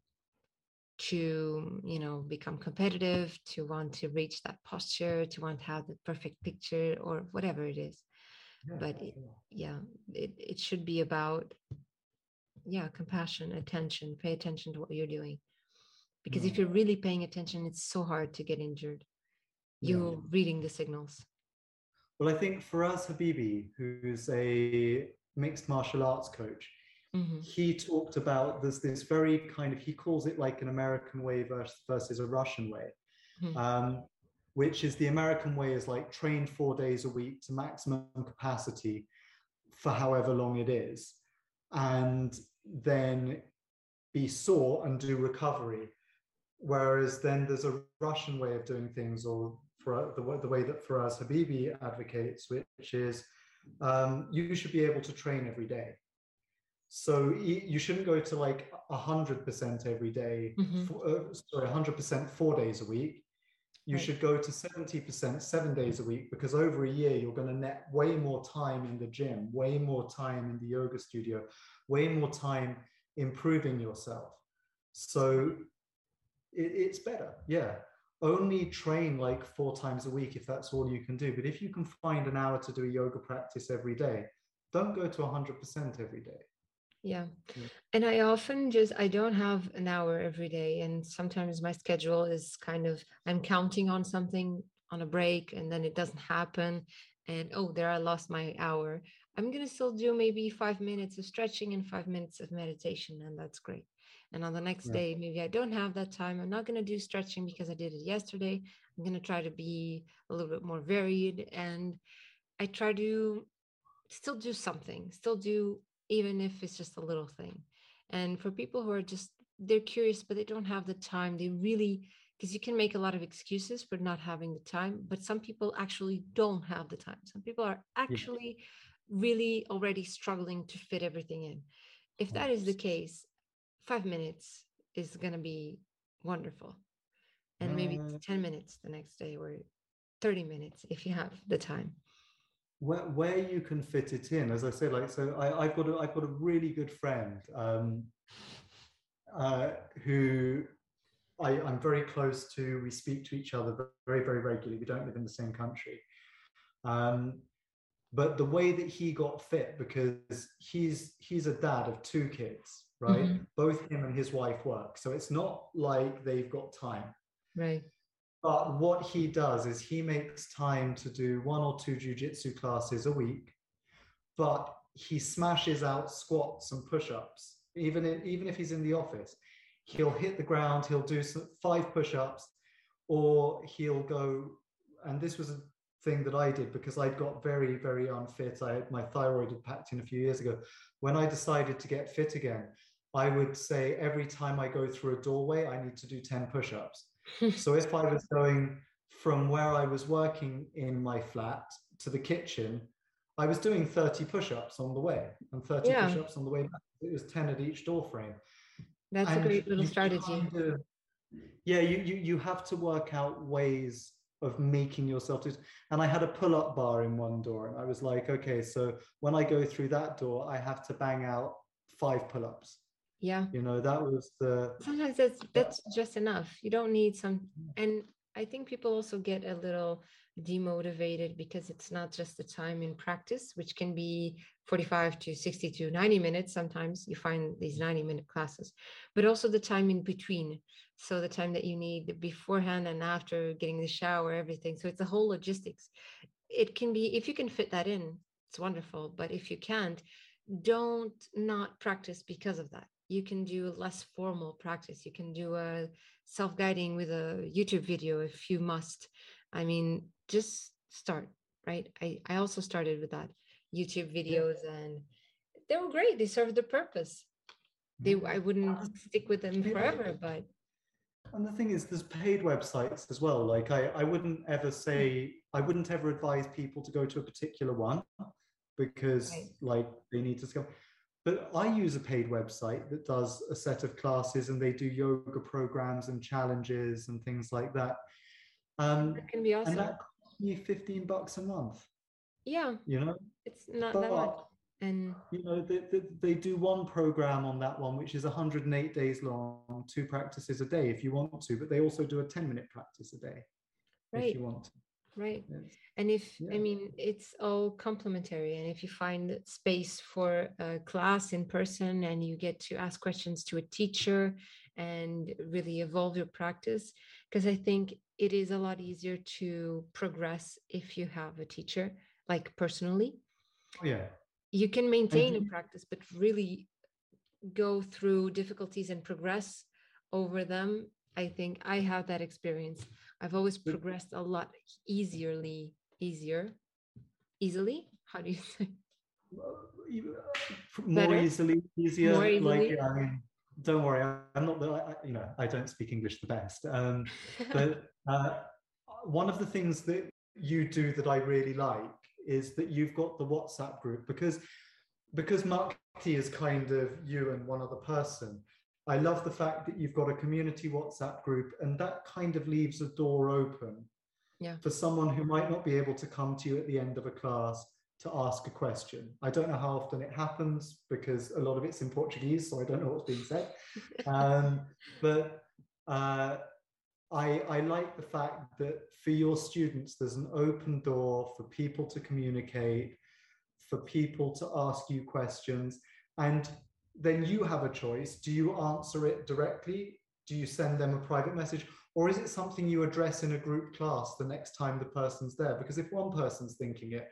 to you know become competitive, to want to reach that posture, to want to have the perfect picture or whatever it is. yeah, but it- yeah. Yeah, it, it should be about yeah, compassion, attention, pay attention to what you're doing. Because if Mm. you're really paying attention, it's so hard to get injured. You're reading the signals. Well, I think Faraz Habibi, who's a mixed martial arts coach, Mhm. he talked about there's this very kind of he calls it like an American way versus, versus a Russian way, Mhm. um, which is the American way is like train four days a week to maximum capacity for however long it is, and then be sore and do recovery. Whereas then there's a Russian way of doing things, or for the, the way that Faraz Habibi advocates, which is um, you should be able to train every day. So you shouldn't go to like hundred percent every day. Mhm. for- uh, sorry, hundred percent four days a week. You Right. should go to seventy percent seven days a week because over a year you're going to net way more time in the gym, way more time in the yoga studio, way more time improving yourself. So it, it's better, yeah. Only train like four times a week if that's all you can do. But if you can find an hour to do a yoga practice every day, don't go to 100% every day. Yeah. Yeah. And I often just, I don't have an hour every day. And sometimes my schedule is kind of, I'm counting on something on a break and then it doesn't happen. And oh, there I lost my hour. I'm going to still do maybe five minutes of stretching and five minutes of meditation. And that's great. And on the next Yeah. day, maybe I don't have that time. I'm not going to do stretching because I did it yesterday. I'm going to try to be a little bit more varied. And I try to still do something, still do even if it's just a little thing. And for people who are just they're curious, but they don't have the time, they really because you can make a lot of excuses for not having the time, but some people actually don't have the time. Some people are actually really already struggling to fit everything in. If that is the case, five minutes is going to be wonderful. And maybe Uh, 10 minutes the next day or 30 minutes if you have the time. Where, where you can fit it in, as I said, like so, I, I've got a, I've got a really good friend um, uh, who I, I'm very close to. We speak to each other very, very regularly. We don't live in the same country, um, but the way that he got fit because he's he's a dad of two kids, right? Mhm. Both him and his wife work, so it's not like they've got time. Right. But what he does is he makes time to do one or two jujitsu classes a week, but he smashes out squats and push-ups. Even in, even if he's in the office, he'll hit the ground. He'll do some, five push-ups, or he'll go. And this was a thing that I did because I'd got very very unfit. I had my thyroid had packed in a few years ago. When I decided to get fit again, I would say every time I go through a doorway, I need to do ten push-ups. [LAUGHS] So if I was going from where I was working in my flat to the kitchen, I was doing 30 push-ups on the way and 30 Yeah. push-ups on the way back. It was 10 at each door frame. That's a great little strategy. kind of- yeah, you, you you have to work out ways of making yourself do. And I had a pull-up bar in one door, and I was like, okay, so when I go through that door, I have to bang out five pull-ups. Yeah. You know, that was the Sometimes that's that's just enough. You don't need some mm-hmm. and I think people also get a little demotivated because it's not just the time in practice, which can be 45 to 60 to 90 minutes. Sometimes you find these 90 minute classes, but also the time in between. So the time that you need beforehand and after getting the shower, everything. So it's a whole logistics. It can be, if you can fit that in, it's wonderful. But if you can't, don't not practice because of that. You can do a less formal practice. You can do a self guiding with a YouTube video if you must. I mean, just start, right? I, I also started with that YouTube videos and they were great. They served the purpose. They mm-hmm. I wouldn't uh, stick with them forever, but and the thing is there's paid websites as well. Like I, I wouldn't ever say mm-hmm. I wouldn't ever advise people to go to a particular one because right. like they need to go. But I use a paid website that does a set of classes and they do yoga programs and challenges and things like that. Um, that can be awesome. And that costs me 15 bucks a month. Yeah. You know? It's not but, that much. And you know, they, they, they, do one program on that one, which is 108 days long, two practices a day if you want to, but they also do a 10 minute practice a day right. if you want to right yes. and if yeah. i mean it's all complementary and if you find space for a class in person and you get to ask questions to a teacher and really evolve your practice because i think it is a lot easier to progress if you have a teacher like personally oh, yeah you can maintain mm-hmm. a practice but really go through difficulties and progress over them i think i have that experience I've always progressed a lot easierly, easier, easily. How do you say? More Better? easily, easier. More easily? Like, I mean, don't worry, I'm not the, I, you know, I don't speak English the best. Um, [LAUGHS] but uh, one of the things that you do that I really like is that you've got the WhatsApp group because because Mukti is kind of you and one other person. I love the fact that you've got a community WhatsApp group, and that kind of leaves a door open yeah. for someone who might not be able to come to you at the end of a class to ask a question. I don't know how often it happens because a lot of it's in Portuguese, so I don't know what's being said. [LAUGHS] um, but uh, I, I like the fact that for your students, there's an open door for people to communicate, for people to ask you questions. And then you have a choice. Do you answer it directly? Do you send them a private message? Or is it something you address in a group class the next time the person's there? Because if one person's thinking it,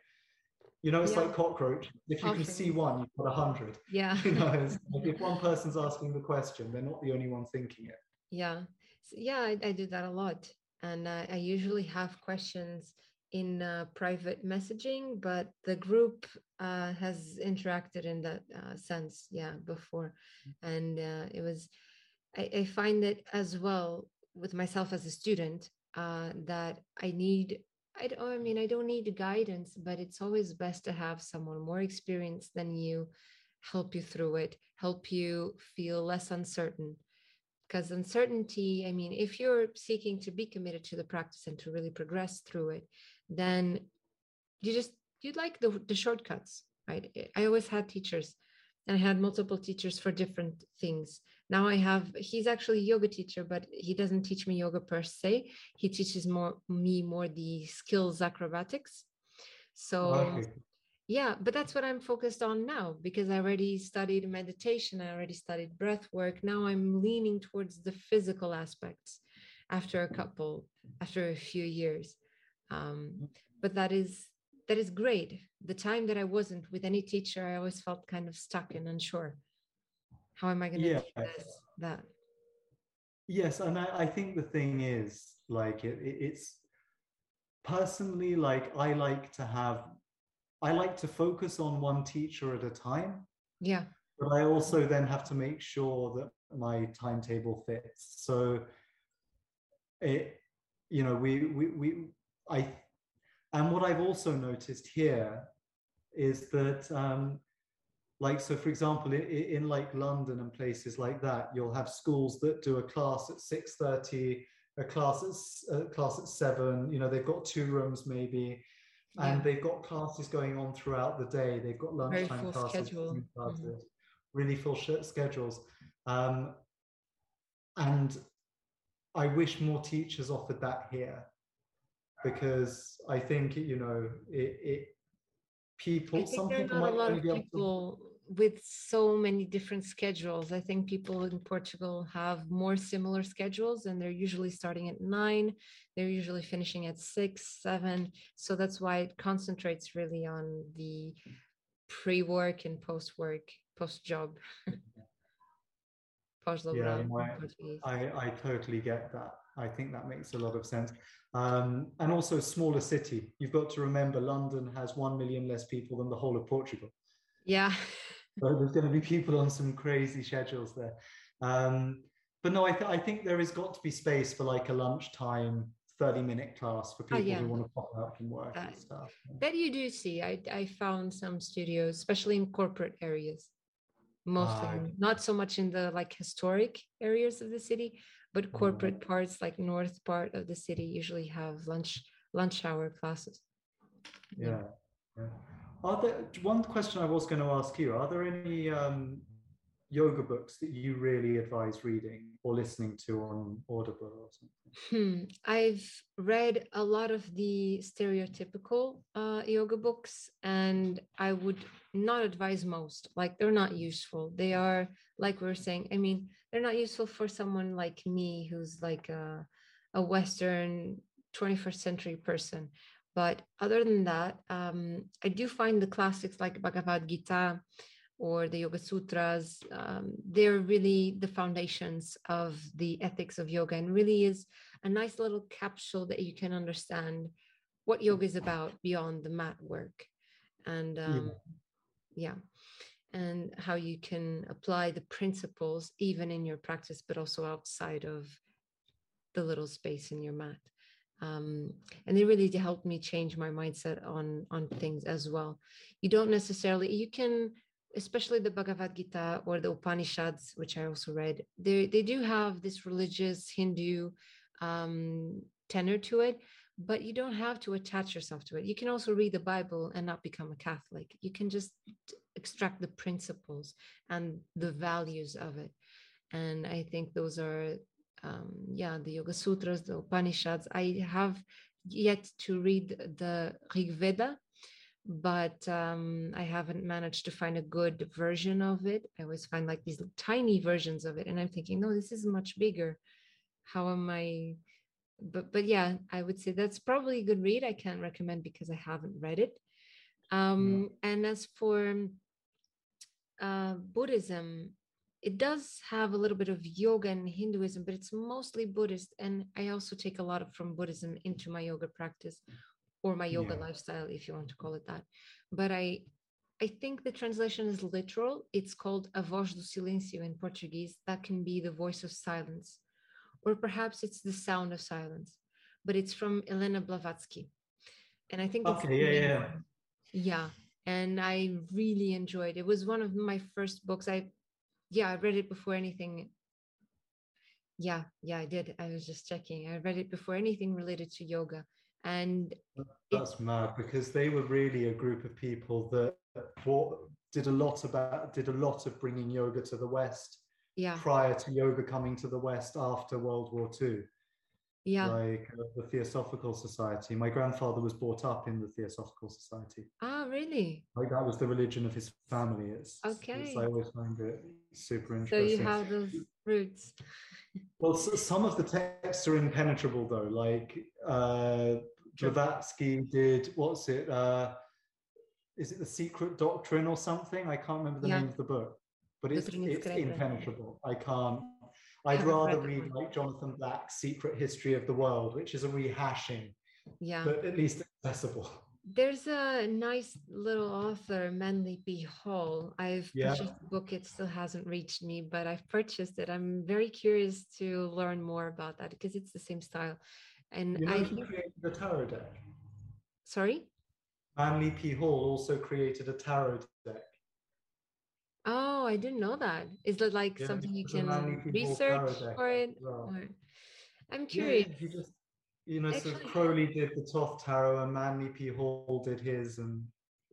you know, it's yeah. like cockroach. If you can see one, you've got a hundred. Yeah. [LAUGHS] You know, [LAUGHS] like if one person's asking the question, they're not the only one thinking it. Yeah. So, yeah, I, I, do that a lot. And uh, I usually have questions in uh, private messaging, but the group uh, has interacted in that uh, sense, yeah, before, mm. and uh, it was. I, I, find that as well with myself as a student uh, that I need. I, don't, I mean, I don't need guidance, but it's always best to have someone more experienced than you help you through it, help you feel less uncertain because uncertainty i mean if you're seeking to be committed to the practice and to really progress through it then you just you'd like the, the shortcuts right? I always had teachers and i had multiple teachers for different things. Now i have he's actually a yoga teacher but he doesn't teach me yoga per se. He teaches more me more the skills acrobatics. So okay. yeah but that's what i'm focused on now because i already studied meditation i already studied breath work. Now i'm leaning towards the physical aspects after a couple after a few years um, but that is that is great. The time that i wasn't with any teacher i always felt kind of stuck and unsure. How am i going to yeah. do this that? Yes and I, I, think the thing is like it, it, it's personally like i like to have i like to focus on one teacher at a time. Yeah. But i also then have to make sure that my timetable fits. So it you know we we, we I, and what I've also noticed here is that, um, like, so for example, in, in, like London and places like that, you'll have schools that do a class at 6.30, a class at, a class at seven, you know, they've got two rooms maybe, yeah. and they've got classes going on throughout the day. They've got lunchtime classes, classes mm-hmm. really full schedules. Um, and I wish more teachers offered that here because I think you know it, it people I think some there are people not might a lot of be able to people with so many different schedules. I think people in Portugal have more similar schedules and they're usually starting at nine, they're usually finishing at six, seven. So that's why it concentrates really on the pre work and post work, post job. Pós [LAUGHS] Yeah, laboral no, em português. I, I totally get that. I think that makes a lot of sense. Um, and also smaller city. You've got to remember London has 1 million less people than the whole of Portugal. Yeah. [LAUGHS] So there's going to be people on some crazy schedules there. Um, but no, I, th- I think there has got to be space for like a lunchtime 30 minute class for people Oh, yeah. who want to pop out from work That- and stuff. That you do see. I, I found some studios, especially in corporate areas. mostly Ah, them, okay. not so much in the like historic areas of the city, but Mm. corporate parts like north part of the city usually have lunch lunch hour classes. Yeah. yeah. Are there one question I was going to ask you? Are there any um, yoga books that you really advise reading or listening to on Audible or something? Hmm. I've read a lot of the stereotypical uh, yoga books, and I would not advise most. Like, they're not useful. They are, like we are saying, I mean, they're not useful for someone like me who's like a, a Western 21st century person. But other than that, um, I do find the classics like Bhagavad Gita or the Yoga Sutras, um, they're really the foundations of the ethics of yoga and really is a nice little capsule that you can understand what yoga is about beyond the mat work. And um, yeah. And how you can apply the principles even in your practice, but also outside of the little space in your mat. Um, and they really helped me change my mindset on on things as well. You don't necessarily you can especially the Bhagavad Gita or the Upanishads, which I also read, they, they do have this religious Hindu um, tenor to it, but you don't have to attach yourself to it. You can also read the Bible and not become a Catholic. You can just extract the principles and the values of it. And I think those are, um, yeah, the Yoga Sutras, the Upanishads. I have yet to read the Rig Veda, but um, I haven't managed to find a good version of it. I always find like these tiny versions of it, and I'm thinking, no, this is much bigger. How am I? But but yeah, I would say that's probably a good read. I can't recommend because I haven't read it. Um, And as for uh, Buddhism, it does have a little bit of yoga and Hinduism, but it's mostly Buddhist. And I also take a lot of from Buddhism into my yoga practice or my yoga Yeah. lifestyle, if you want to call it that. But I I think the translation is literal. It's called A Voz do Silêncio in Portuguese. That can be the voice of silence, or perhaps it's the sound of silence. But it's from Elena Blavatsky, and I think Okay, yeah, yeah. one. yeah. And I really enjoyed. It was one of my first books. I, yeah, I read it before anything. Yeah, yeah, I did. I was just checking. I read it before anything related to yoga, and That's mad because they were really a group of people that brought, did a lot about did a lot of bringing yoga to the West yeah, prior to yoga coming to the West after World War II, yeah. like uh, the Theosophical Society. My grandfather was brought up in the Theosophical Society. Ah, really? Like that was the religion of his family. It's, it's Okay. I always find it super interesting. So you have those roots. Well, s some of the texts are impenetrable, though. Like uh. Blavatsky did, what's it? Uh, is it the Secret Doctrine or something? I can't remember the Yeah. name of the book, but it's, it's impenetrable. I can't. I'd rather read that read one. like Jonathan Black's Secret History of the World, which is a rehashing, Yeah. but at least accessible. There's a nice little author, Manly P. Hall. I've Yeah. purchased the book. It still hasn't reached me, but I've purchased it. I'm very curious to learn more about that because it's the same style. And You know, I created a tarot deck. sorry? Manly P. Hall also created a tarot deck. Oh, I didn't know that. Is that like Yeah, something you it's a Manly can P. Hall tarot research for it? well. Or... I'm Yeah, curious. he just, you know, so Actually- Crowley did the Thoth Tarot and Manly P. Hall did his and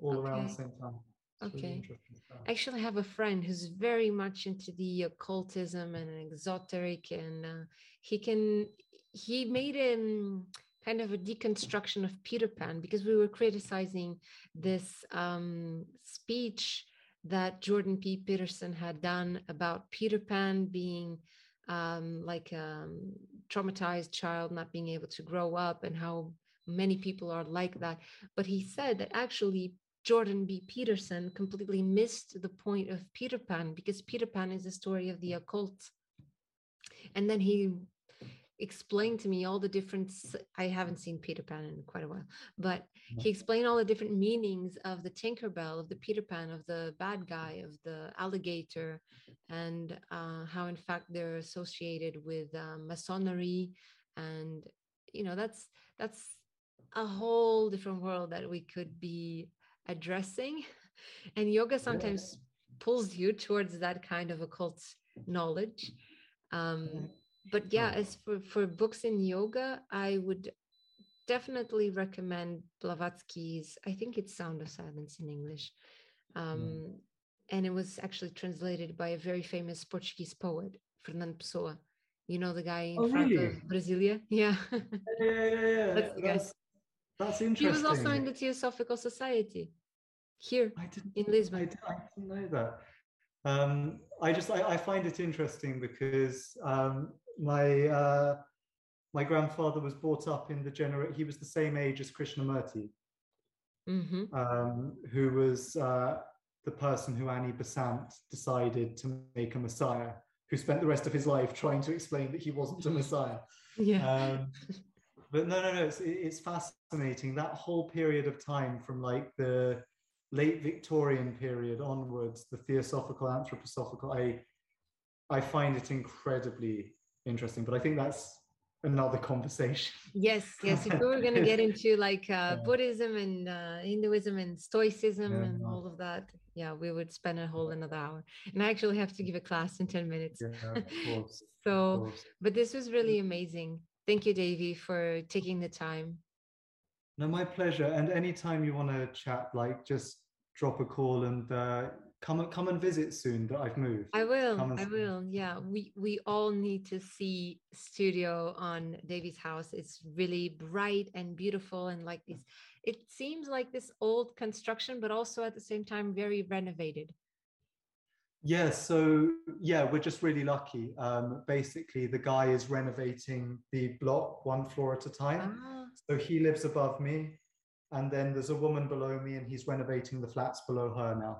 all around the same time. It's really Okay. interesting. Actually, I have a friend who's very much into the occultism and exoteric, and uh, he can he made a um, kind of a deconstruction of Peter Pan because we were criticizing this um, speech that Jordan B. Peterson had done about Peter Pan being um, like a traumatized child, not being able to grow up, and how many people are like that. But he said that actually Jordan B. Peterson completely missed the point of Peter Pan because Peter Pan is a story of the occult. And then he explained to me all the different i haven't seen Peter Pan in quite a while, but he explained all the different meanings of the Tinkerbell, of the Peter Pan, of the bad guy, of the alligator, and uh, how in fact they're associated with uh, masonry, and you know that's that's a whole different world that we could be addressing, [LAUGHS] and yoga sometimes pulls you towards that kind of occult knowledge. Um, but yeah, Oh. as for, for books in yoga, I would definitely recommend Blavatsky's, I think it's Sound of Silence in English. Um, And it was actually translated by a very famous Portuguese poet, Fernando Pessoa. You know the guy in Oh, front really? of Brasileira? [LAUGHS] Yeah. Yeah, yeah, yeah, yeah. That's. That's, that's he was also in the Theosophical Society here I didn't, in I, Lisbon. did, I didn't know that. Um, I just I, I find it interesting because um, my uh, my grandfather was brought up in the gener. He was the same age as Krishnamurti, hmm um, who was uh, the person who Annie Besant decided to make a messiah, who spent the rest of his life trying to explain that he wasn't a messiah. [LAUGHS] Yeah. Um, but no, no, no, it's, it's fascinating. That whole period of time from like the late Victorian period onwards, the theosophical, anthroposophical, I, I find it incredibly interesting. But I think that's another conversation. Yes, yes. If we were going to get [LAUGHS] into like uh, Yeah. Buddhism and uh, Hinduism and Stoicism Yeah. and all of that, yeah, we would spend a whole another hour. And I actually have to give a class in 10 minutes. Yeah, of [LAUGHS] course. of So, but this was really amazing. Thank you, Davy, for taking the time. No, my pleasure. And anytime you want to chat, like just drop a call and uh, come and come and visit soon. That I've moved. I will. I will. Yeah, we we all need to see studio on Davy's house. It's really bright and beautiful, and like this, it seems like this old construction, but also at the same time very renovated. Yeah, so yeah, we're just really lucky. Um, basically, the guy is renovating the block one floor at a time. Ah, So he lives above me, and then there's a woman below me, and he's renovating the flats below her now.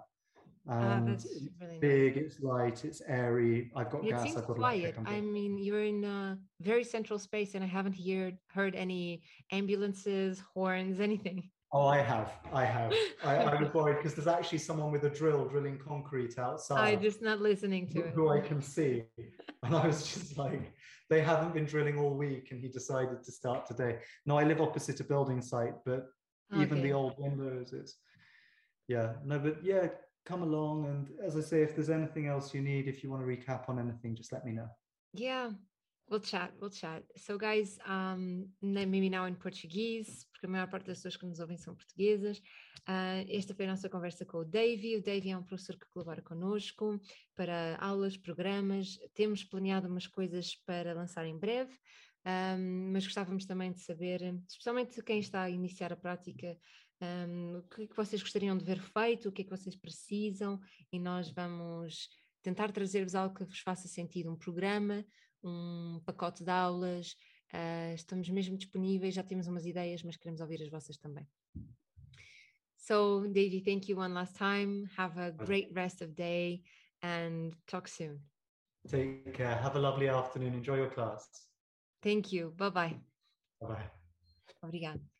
Ah, And that's it's really nice. big, it's light, it's airy. I've got It gas. seems I've got quiet. I mean, you're in a very central space, and I haven't heard heard any ambulances, horns, anything. Oh, I have, I have. I, I was [LAUGHS] worried because there's actually someone with a drill drilling concrete outside. I'm just not listening to who- it. who I can see. And I was just like, they haven't been drilling all week, and he decided to start today. No, I live opposite a building site, but even the old windows, it's yeah, no, but yeah, come along. And as I say, if there's anything else you need, if you want to recap on anything, just let me know. Yeah, we'll chat, we'll chat. So, guys, um, maybe now in português, porque a maior parte das pessoas que nos ouvem são portuguesas. Ah, esta foi a nossa conversa com o Davy. O Davy é um professor que colabora connosco para aulas, programas. Temos planeado umas coisas para lançar em breve, ahm, mas gostávamos também de saber, especialmente quem está a iniciar a prática, ahm, o que é que vocês gostariam de ver feito, o que é que vocês precisam, e nós vamos tentar trazer-vos algo que vos faça sentido, um programa, um pacote de aulas. ah, estamos mesmo disponíveis, já temos umas ideias, mas queremos ouvir as vossas também. So, Davey, thank you one last time. Have a great rest of day and talk soon. Take care. Have a lovely afternoon. Enjoy your class. Thank you. Bye bye. Bye bye. Obrigada.